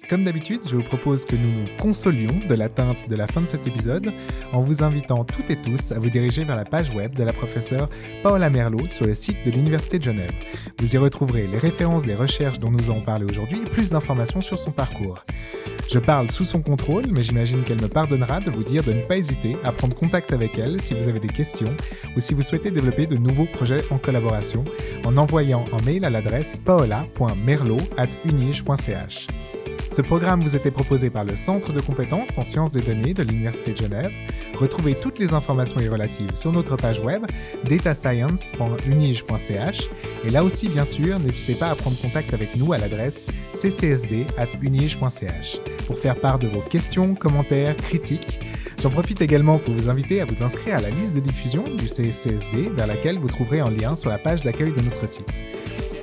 S2: Comme d'habitude, je vous propose que nous nous consolions de l'atteinte de la fin de cet épisode en vous invitant toutes et tous à vous diriger vers la page web de la professeure Paola Merlot sur le site de l'Université de Genève. Vous y retrouverez les références des recherches dont nous avons parlé aujourd'hui et plus d'informations sur son parcours. Je parle sous son contrôle, mais j'imagine qu'elle me pardonnera de vous dire de ne pas hésiter à prendre contact avec elle si vous avez des questions ou si vous souhaitez développer de nouveaux projets en collaboration en envoyant un mail à l'adresse paola.merlot.unige.ch. Ce programme vous était proposé par le Centre de compétences en sciences des données de l'Université de Genève. Retrouvez toutes les informations y relatives sur notre page web datascience.unige.ch et là aussi bien sûr, n'hésitez pas à prendre contact avec nous à l'adresse ccsd@unige.ch pour faire part de vos questions, commentaires, critiques. J'en profite également pour vous inviter à vous inscrire à la liste de diffusion du CSCSD vers laquelle vous trouverez un lien sur la page d'accueil de notre site.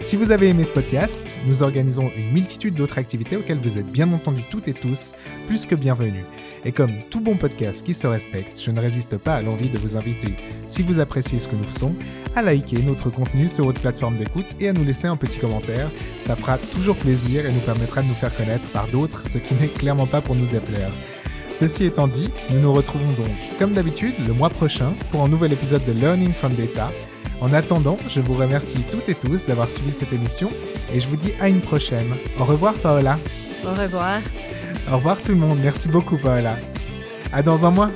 S2: Si vous avez aimé ce podcast, nous organisons une multitude d'autres activités auxquelles vous êtes bien entendu toutes et tous plus que bienvenus. Et comme tout bon podcast qui se respecte, je ne résiste pas à l'envie de vous inviter, si vous appréciez ce que nous faisons, à liker notre contenu sur votre plateforme d'écoute et à nous laisser un petit commentaire. Ça fera toujours plaisir et nous permettra de nous faire connaître par d'autres, ce qui n'est clairement pas pour nous déplaire. Ceci étant dit, nous nous retrouvons donc, comme d'habitude, le mois prochain pour un nouvel épisode de Learning from Data. En attendant, je vous remercie toutes et tous d'avoir suivi cette émission et je vous dis à une prochaine. Au revoir Paola.
S3: Au revoir.
S2: Au revoir tout le monde. Merci beaucoup Paola. À dans un mois.